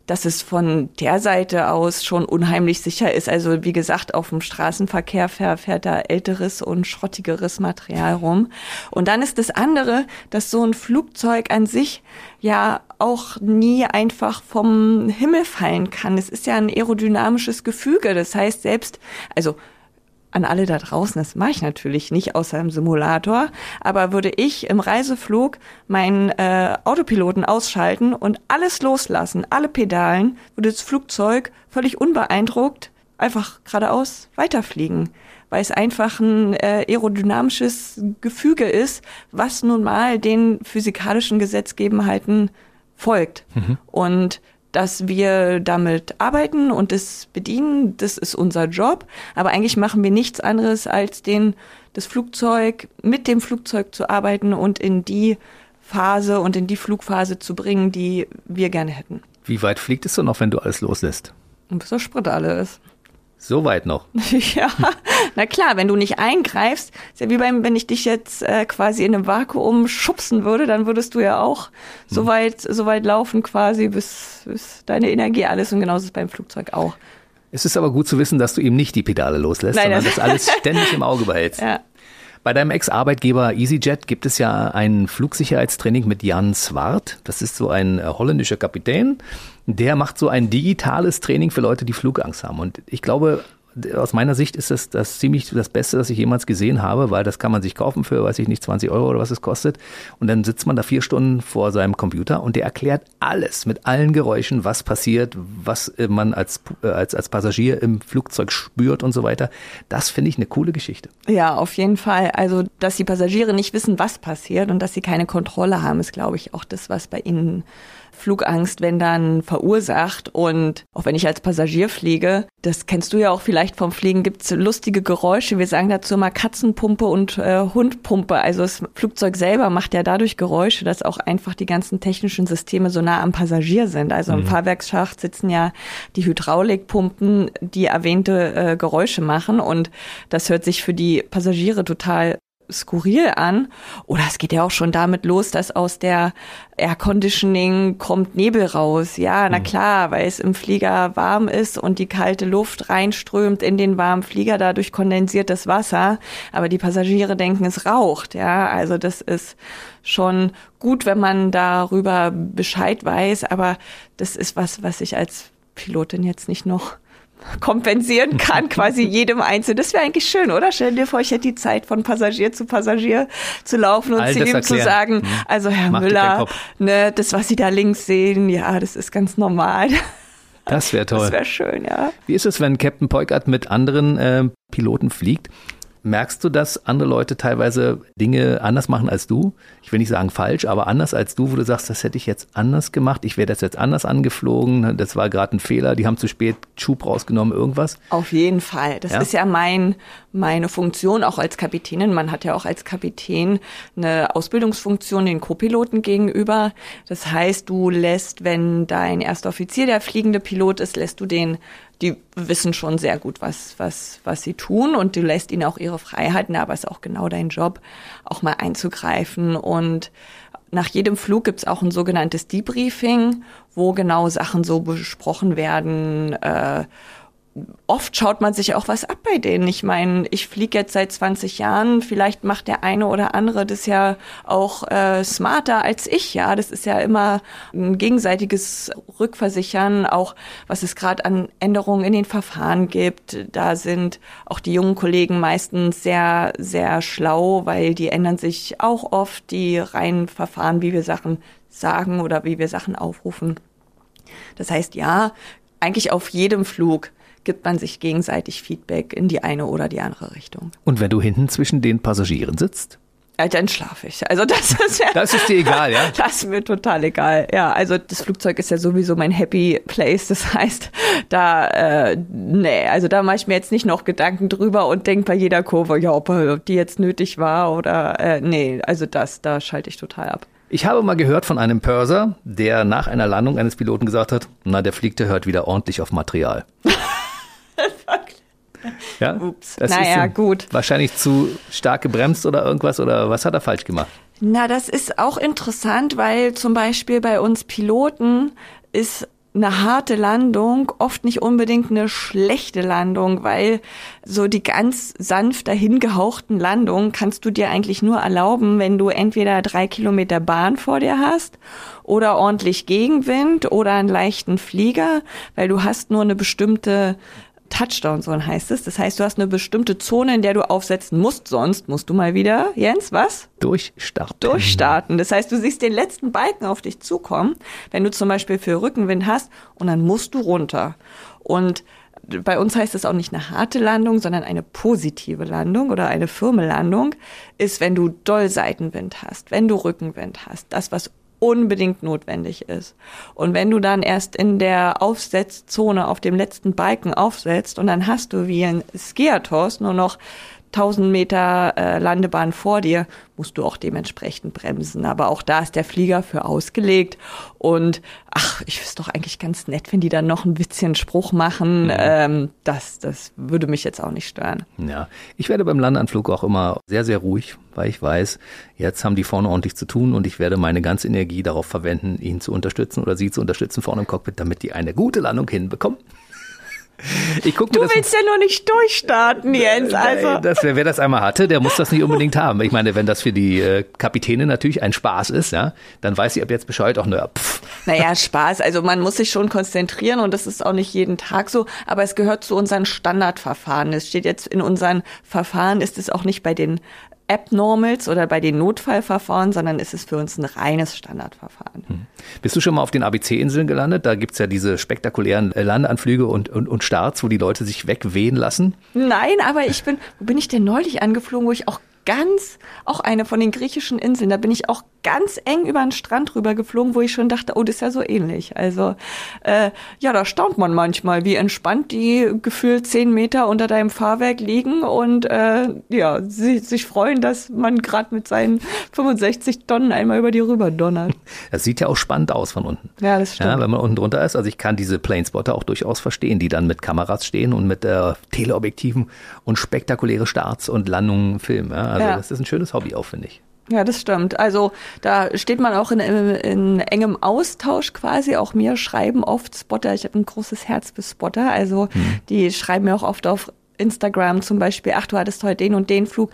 dass es von der Seite aus schon unheimlich sicher ist. Also wie gesagt, auf dem Straßenverkehr fährt da älteres und schrottigeres Material rum. Und dann ist das andere, dass so ein Flugzeug an sich ja auch nie einfach vom Himmel fallen kann. Es ist ja ein aerodynamisches Gefüge. Das heißt, selbst, also an alle da draußen, das mache ich natürlich nicht außer im Simulator, aber würde ich im Reiseflug meinen äh, Autopiloten ausschalten und alles loslassen, alle Pedalen, würde das Flugzeug völlig unbeeindruckt einfach geradeaus weiterfliegen, weil es einfach ein äh, aerodynamisches Gefüge ist, was nun mal den physikalischen Gesetzgebenheiten folgt. Mhm. Und dass wir damit arbeiten und es bedienen. Das ist unser Job. Aber eigentlich machen wir nichts anderes, als den, das Flugzeug, mit dem Flugzeug zu arbeiten und in die Phase und in die Flugphase zu bringen, die wir gerne hätten. Wie weit fliegt es denn noch, wenn du alles loslässt? Und bis der Sprit alle ist. So weit noch. ja, na klar, wenn du nicht eingreifst, ist ja wie beim, wenn ich dich jetzt äh, quasi in einem Vakuum schubsen würde, dann würdest du ja auch hm. so weit, so weit laufen quasi, bis, bis deine Energie alles und genauso ist es beim Flugzeug auch. Es ist aber gut zu wissen, dass du eben nicht die Pedale loslässt, Nein, sondern das alles ständig im Auge behältst. Ja. Bei deinem Ex-Arbeitgeber EasyJet gibt es ja ein Flugsicherheitstraining mit Jan Swart. Das ist so ein äh, holländischer Kapitän. Der macht so ein digitales Training für Leute, die Flugangst haben. Und ich glaube, aus meiner Sicht ist das, das ziemlich das Beste, das ich jemals gesehen habe, weil das kann man sich kaufen für, weiß ich nicht, 20 Euro oder was es kostet. Und dann sitzt man da vier Stunden vor seinem Computer und der erklärt alles mit allen Geräuschen, was passiert, was man als, äh, als, als Passagier im Flugzeug spürt und so weiter. Das finde ich eine coole Geschichte. Ja, auf jeden Fall. Also, dass die Passagiere nicht wissen, was passiert und dass sie keine Kontrolle haben, ist, glaube ich, auch das, was bei ihnen Flugangst, wenn dann verursacht. Und auch wenn ich als Passagier fliege, das kennst du ja auch vielleicht vom Fliegen, gibt's lustige Geräusche. Wir sagen dazu immer Katzenpumpe und äh, Hundpumpe. Also das Flugzeug selber macht ja dadurch Geräusche, dass auch einfach die ganzen technischen Systeme so nah am Passagier sind. Also im mhm. Fahrwerksschacht sitzen ja die Hydraulikpumpen, die erwähnte äh, Geräusche machen. Und das hört sich für die Passagiere total skurril an. Oder es geht ja auch schon damit los, dass aus der Air Conditioning kommt Nebel raus. Ja, na mhm. klar, weil es im Flieger warm ist und die kalte Luft reinströmt in den warmen Flieger, dadurch kondensiert das Wasser. Aber die Passagiere denken, es raucht. Ja, also das ist schon gut, wenn man darüber Bescheid weiß. Aber das ist was, was ich als Pilotin jetzt nicht noch kompensieren kann, quasi jedem Einzelnen. Das wäre eigentlich schön, oder? Stell dir vor, ich hätte die Zeit von Passagier zu Passagier zu laufen und zu ihm zu sagen, hm. also Herr Mach Müller, ne, das, was Sie da links sehen, ja, das ist ganz normal. Das wäre toll. Das wäre schön, ja. Wie ist es, wenn Captain Peukert mit anderen äh, Piloten fliegt? Merkst du, dass andere Leute teilweise Dinge anders machen als du? Ich will nicht sagen falsch, aber anders als du, wo du sagst, das hätte ich jetzt anders gemacht, ich wäre das jetzt anders angeflogen, das war gerade ein Fehler, die haben zu spät Schub rausgenommen, irgendwas? Auf jeden Fall. Das ja? ist ja mein, meine Funktion auch als Kapitänin. Man hat ja auch als Kapitän eine Ausbildungsfunktion den Co-Piloten gegenüber. Das heißt, du lässt, wenn dein erster Offizier der fliegende Pilot ist, lässt du den die wissen schon sehr gut, was, was, was sie tun und du lässt ihnen auch ihre Freiheiten, aber es ist auch genau dein Job, auch mal einzugreifen und nach jedem Flug gibt's auch ein sogenanntes Debriefing, wo genau Sachen so besprochen werden, äh, oft schaut man sich auch was ab bei denen. Ich meine, ich fliege jetzt seit 20 Jahren, vielleicht macht der eine oder andere das ja auch äh, smarter als ich, ja. Das ist ja immer ein gegenseitiges Rückversichern, auch was es gerade an Änderungen in den Verfahren gibt. Da sind auch die jungen Kollegen meistens sehr, sehr schlau, weil die ändern sich auch oft, die reinen Verfahren, wie wir Sachen sagen oder wie wir Sachen aufrufen. Das heißt, ja, eigentlich auf jedem Flug gibt man sich gegenseitig Feedback in die eine oder die andere Richtung. Und wenn du hinten zwischen den Passagieren sitzt? Ja, dann schlafe ich. Also das ist ja. Das ist dir egal, ja? Das ist mir total egal. Ja, also das Flugzeug ist ja sowieso mein Happy Place. Das heißt, da, äh, nee, also da mache ich mir jetzt nicht noch Gedanken drüber und denke bei jeder Kurve, ja, ob, ob die jetzt nötig war oder äh, nee, also das, da schalte ich total ab. Ich habe mal gehört von einem Purser, der nach einer Landung eines Piloten gesagt hat, na, der Fliegte hört wieder ordentlich auf Material. Ja? Ups. Das naja, gut. Wahrscheinlich zu stark gebremst oder irgendwas oder was hat er falsch gemacht? Na, das ist auch interessant, weil zum Beispiel bei uns Piloten ist eine harte Landung oft nicht unbedingt eine schlechte Landung, weil so die ganz sanft dahingehauchten Landungen kannst du dir eigentlich nur erlauben, wenn du entweder drei Kilometer Bahn vor dir hast oder ordentlich Gegenwind oder einen leichten Flieger, weil du hast nur eine bestimmte Touchdown Zone heißt es. Das heißt, du hast eine bestimmte Zone, in der du aufsetzen musst. Sonst musst du mal wieder, Jens, was? Durchstarten. Durchstarten. Das heißt, du siehst den letzten Balken auf dich zukommen, wenn du zum Beispiel für Rückenwind hast, und dann musst du runter. Und bei uns heißt es auch nicht eine harte Landung, sondern eine positive Landung oder eine Firmelandung ist, wenn du doll Seitenwind hast, wenn du Rückenwind hast, das, was unbedingt notwendig ist. Und wenn du dann erst in der Aufsetzzone auf dem letzten Balken aufsetzt und dann hast du wie ein Skiatos nur noch 1000 Meter äh, Landebahn vor dir, musst du auch dementsprechend bremsen. Aber auch da ist der Flieger für ausgelegt. Und ach, ich ist doch eigentlich ganz nett, wenn die dann noch ein bisschen Spruch machen. Ja. Ähm, das, das würde mich jetzt auch nicht stören. Ja, ich werde beim Landeanflug auch immer sehr, sehr ruhig, weil ich weiß, jetzt haben die vorne ordentlich zu tun und ich werde meine ganze Energie darauf verwenden, ihn zu unterstützen oder sie zu unterstützen vorne im Cockpit, damit die eine gute Landung hinbekommen. Ich guck du willst ja nur nicht durchstarten, Jens. Also. Das, wer, wer das einmal hatte, der muss das nicht unbedingt haben. Ich meine, wenn das für die äh, Kapitäne natürlich ein Spaß ist, ja, dann weiß sie ab jetzt Bescheid auch nur. Pff. Naja, Spaß. Also man muss sich schon konzentrieren und das ist auch nicht jeden Tag so. Aber es gehört zu unseren Standardverfahren. Es steht jetzt in unseren Verfahren, ist es auch nicht bei den Abnormals oder bei den Notfallverfahren, sondern ist es für uns ein reines Standardverfahren. Hm. Bist du schon mal auf den ABC-Inseln gelandet? Da gibt's ja diese spektakulären Landeanflüge und, und, und Starts, wo die Leute sich wegwehen lassen. Nein, aber ich bin, wo bin ich denn neulich angeflogen, wo ich auch ganz, auch eine von den griechischen Inseln, da bin ich auch ganz eng über den Strand rüber geflogen, wo ich schon dachte, oh, das ist ja so ähnlich. Also äh, ja, da staunt man manchmal, wie entspannt die gefühlt zehn Meter unter deinem Fahrwerk liegen und äh, ja, sie, sich freuen, dass man gerade mit seinen 65 Tonnen einmal über die rüber donnert. Das sieht ja auch spannend aus von unten. Ja, das stimmt. Ja, wenn man unten drunter ist. Also ich kann diese Planespotter auch durchaus verstehen, die dann mit Kameras stehen und mit äh, Teleobjektiven und spektakuläre Starts und Landungen filmen. Ja. Also Ja. das ist ein schönes Hobby auch, finde ich. Ja, das stimmt. Also da steht man auch in, in, in engem Austausch quasi. Auch mir schreiben oft Spotter. Ich habe ein großes Herz für Spotter. Also die schreiben mir auch oft auf Instagram zum Beispiel, ach, du hattest heute den und den Flug.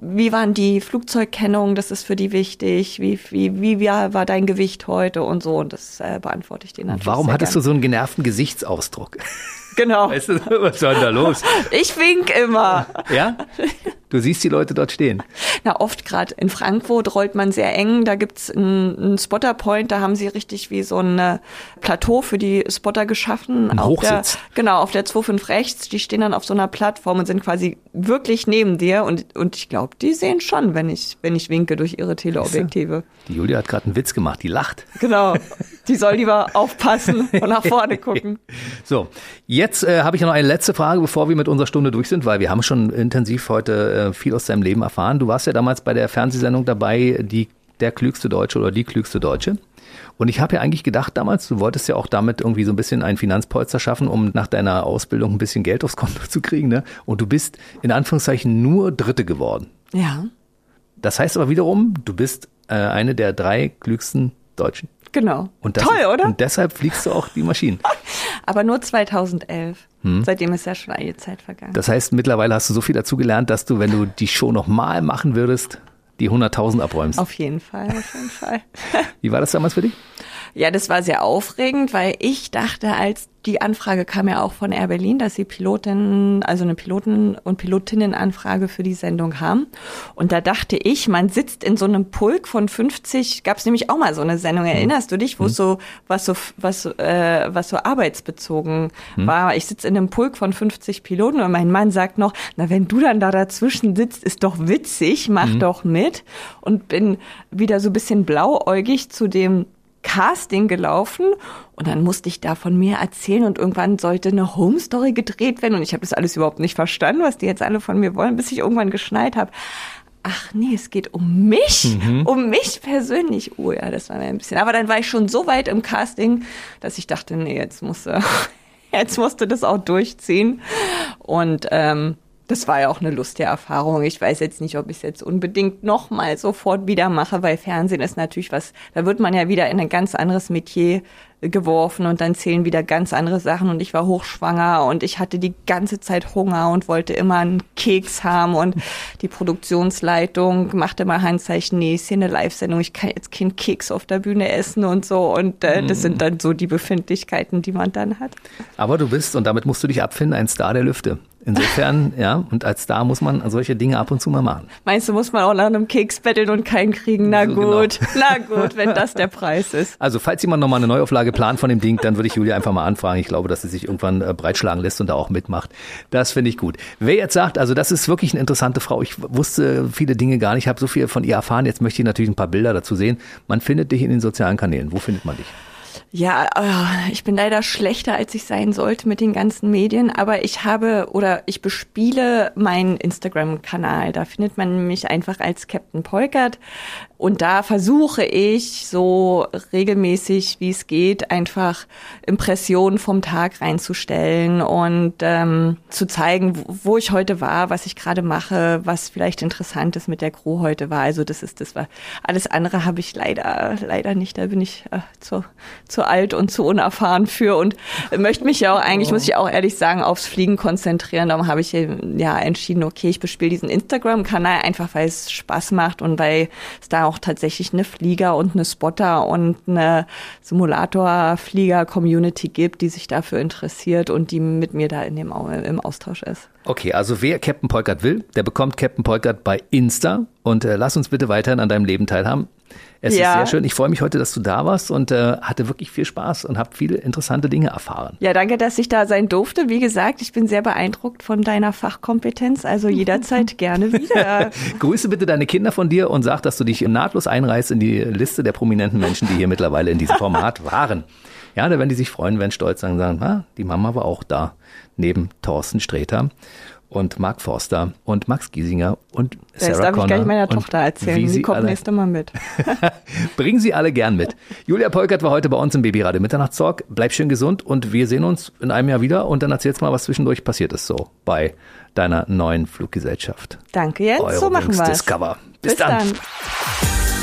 Wie waren die Flugzeugkennungen? Das ist für die wichtig. Wie, wie, wie war, war dein Gewicht heute und so? Und das äh, beantworte ich denen natürlich. Warum hattest gern. du so einen genervten Gesichtsausdruck? Genau. Weißt du, was war denn da los? Ich wink immer. Ja? Du siehst die Leute dort stehen. Na, oft gerade in Frankfurt rollt man sehr eng. Da gibt's einen, einen Spotter-Point, da haben sie richtig wie so ein Plateau für die Spotter geschaffen. Ein auf der, genau, auf der 2.5 rechts. Die stehen dann auf so einer Plattform und sind quasi wirklich neben dir. Und, und ich glaube, die sehen schon, wenn ich, wenn ich winke durch ihre Teleobjektive. Die Julia hat gerade einen Witz gemacht, die lacht. Genau. Die soll lieber aufpassen und nach vorne gucken. So, jetzt äh, habe ich noch eine letzte Frage, bevor wir mit unserer Stunde durch sind, weil wir haben schon intensiv heute äh, viel aus deinem Leben erfahren. Du warst ja damals bei der Fernsehsendung dabei, die der klügste Deutsche oder die klügste Deutsche. Und ich habe ja eigentlich gedacht damals, du wolltest ja auch damit irgendwie so ein bisschen ein Finanzpolster schaffen, um nach deiner Ausbildung ein bisschen Geld aufs Konto zu kriegen. Ne? Und du bist in Anführungszeichen nur Dritte geworden. Ja, Das heißt aber wiederum, du bist äh, eine der drei klügsten Deutschen. Genau. Toll, ist, oder? Und deshalb fliegst du auch die Maschinen. Aber nur 2011. Seitdem ist ja schon eine Zeit vergangen. Das heißt, mittlerweile hast du so viel dazu gelernt, dass du, wenn du die Show nochmal machen würdest, die 100.000 abräumst. auf jeden Fall, auf jeden Fall. Wie war das damals für dich? Ja, das war sehr aufregend, weil ich dachte, als die Anfrage kam ja auch von Air Berlin, dass sie Piloten, also eine Piloten- und Pilotinnenanfrage für die Sendung haben. Und da dachte ich, man sitzt in so einem Pulk von 50, gab es nämlich auch mal so eine Sendung, erinnerst du dich, wo es so, was so, was, äh, was so arbeitsbezogen war. Ich sitze in einem Pulk von 50 Piloten und mein Mann sagt noch, na, wenn du dann da dazwischen sitzt, ist doch witzig, mach doch mit. Und bin wieder so ein bisschen blauäugig zu dem Casting gelaufen und dann musste ich da von mir erzählen und irgendwann sollte eine Home Story gedreht werden und ich habe das alles überhaupt nicht verstanden, was die jetzt alle von mir wollen, bis ich irgendwann geschnallt habe. Ach nee, es geht um mich, um mich persönlich. Oh ja, das war mir ein bisschen. Aber dann war ich schon so weit im Casting, dass ich dachte, nee, jetzt musste, jetzt musste das auch durchziehen. Und ähm, das war ja auch eine lustige Erfahrung. Ich weiß jetzt nicht, ob ich es jetzt unbedingt nochmal sofort wieder mache, weil Fernsehen ist natürlich was, da wird man ja wieder in ein ganz anderes Metier geworfen und dann zählen wieder ganz andere Sachen und ich war hochschwanger und ich hatte die ganze Zeit Hunger und wollte immer einen Keks haben und die Produktionsleitung machte mal Handzeichen, nee, ist hier eine Live-Sendung, ich kann jetzt keinen Keks auf der Bühne essen und so und äh, das sind dann so die Befindlichkeiten, die man dann hat. Aber du bist, und damit musst du dich abfinden, ein Star der Lüfte. Insofern, ja, und als Star muss man solche Dinge ab und zu mal machen. Meinst du, muss man auch nach einem Keks betteln und keinen kriegen? Na So gut, na gut, wenn das der Preis ist. Also, falls jemand nochmal eine Neuauflage plant von dem Ding, dann würde ich Julia einfach mal anfragen. Ich glaube, dass sie sich irgendwann äh, breitschlagen lässt und da auch mitmacht. Das finde ich gut. Wer jetzt sagt, also das ist wirklich eine interessante Frau. Ich wusste viele Dinge gar nicht, habe so viel von ihr erfahren. Jetzt möchte ich natürlich ein paar Bilder dazu sehen. Man findet dich in den sozialen Kanälen. Wo findet man dich? Ja, äh, ich bin leider schlechter, als ich sein sollte mit den ganzen Medien, aber ich habe oder ich bespiele meinen Instagram-Kanal. Da findet man mich einfach als Captain Polkert und da versuche ich so regelmäßig, wie es geht, einfach Impressionen vom Tag reinzustellen und ähm, zu zeigen, wo, ich heute war, was ich gerade mache, was vielleicht interessant ist mit der Crew heute war. Also das ist das war alles andere habe ich leider leider nicht. Da bin ich äh, zu zu alt und zu unerfahren für und möchte mich ja auch eigentlich, muss ich auch ehrlich sagen, aufs Fliegen konzentrieren. Darum habe ich ja entschieden, okay, ich bespiele diesen Instagram-Kanal einfach, weil es Spaß macht und weil es da auch tatsächlich eine Flieger und eine Spotter und eine Simulator-Flieger-Community gibt, die sich dafür interessiert und die mit mir da in dem, im Austausch ist. Okay, also wer Captain Polkert will, der bekommt Captain Polkert bei Insta. Und äh, lass uns bitte weiterhin an deinem Leben teilhaben. Es Ja. ist sehr schön. Ich freue mich heute, dass du da warst und äh, hatte wirklich viel Spaß und habe viele interessante Dinge erfahren. Ja, danke, dass ich da sein durfte. Wie gesagt, ich bin sehr beeindruckt von deiner Fachkompetenz, also jederzeit gerne wieder. Grüße bitte deine Kinder von dir und sag, dass du dich nahtlos einreißt in die Liste der prominenten Menschen, die hier mittlerweile in diesem Format waren. Ja, da werden die sich freuen, werden stolz sein und sagen, ah, die Mama war auch da, neben Thorsten Sträter. und Mark Forster und Max Giesinger und das Sarah darf Connor. ich gleich meiner Tochter erzählen. Sie kommt alle- nächstes Mal mit. Bringen Sie alle gern mit. Julia Polkert war heute bei uns im Babyradio Mitternachtstalk. Bleib schön gesund und wir sehen uns in einem Jahr wieder und dann erzählst mal, was zwischendurch passiert ist so bei deiner neuen Fluggesellschaft. Danke, Jens. so machen wir Discover. Bis, dann.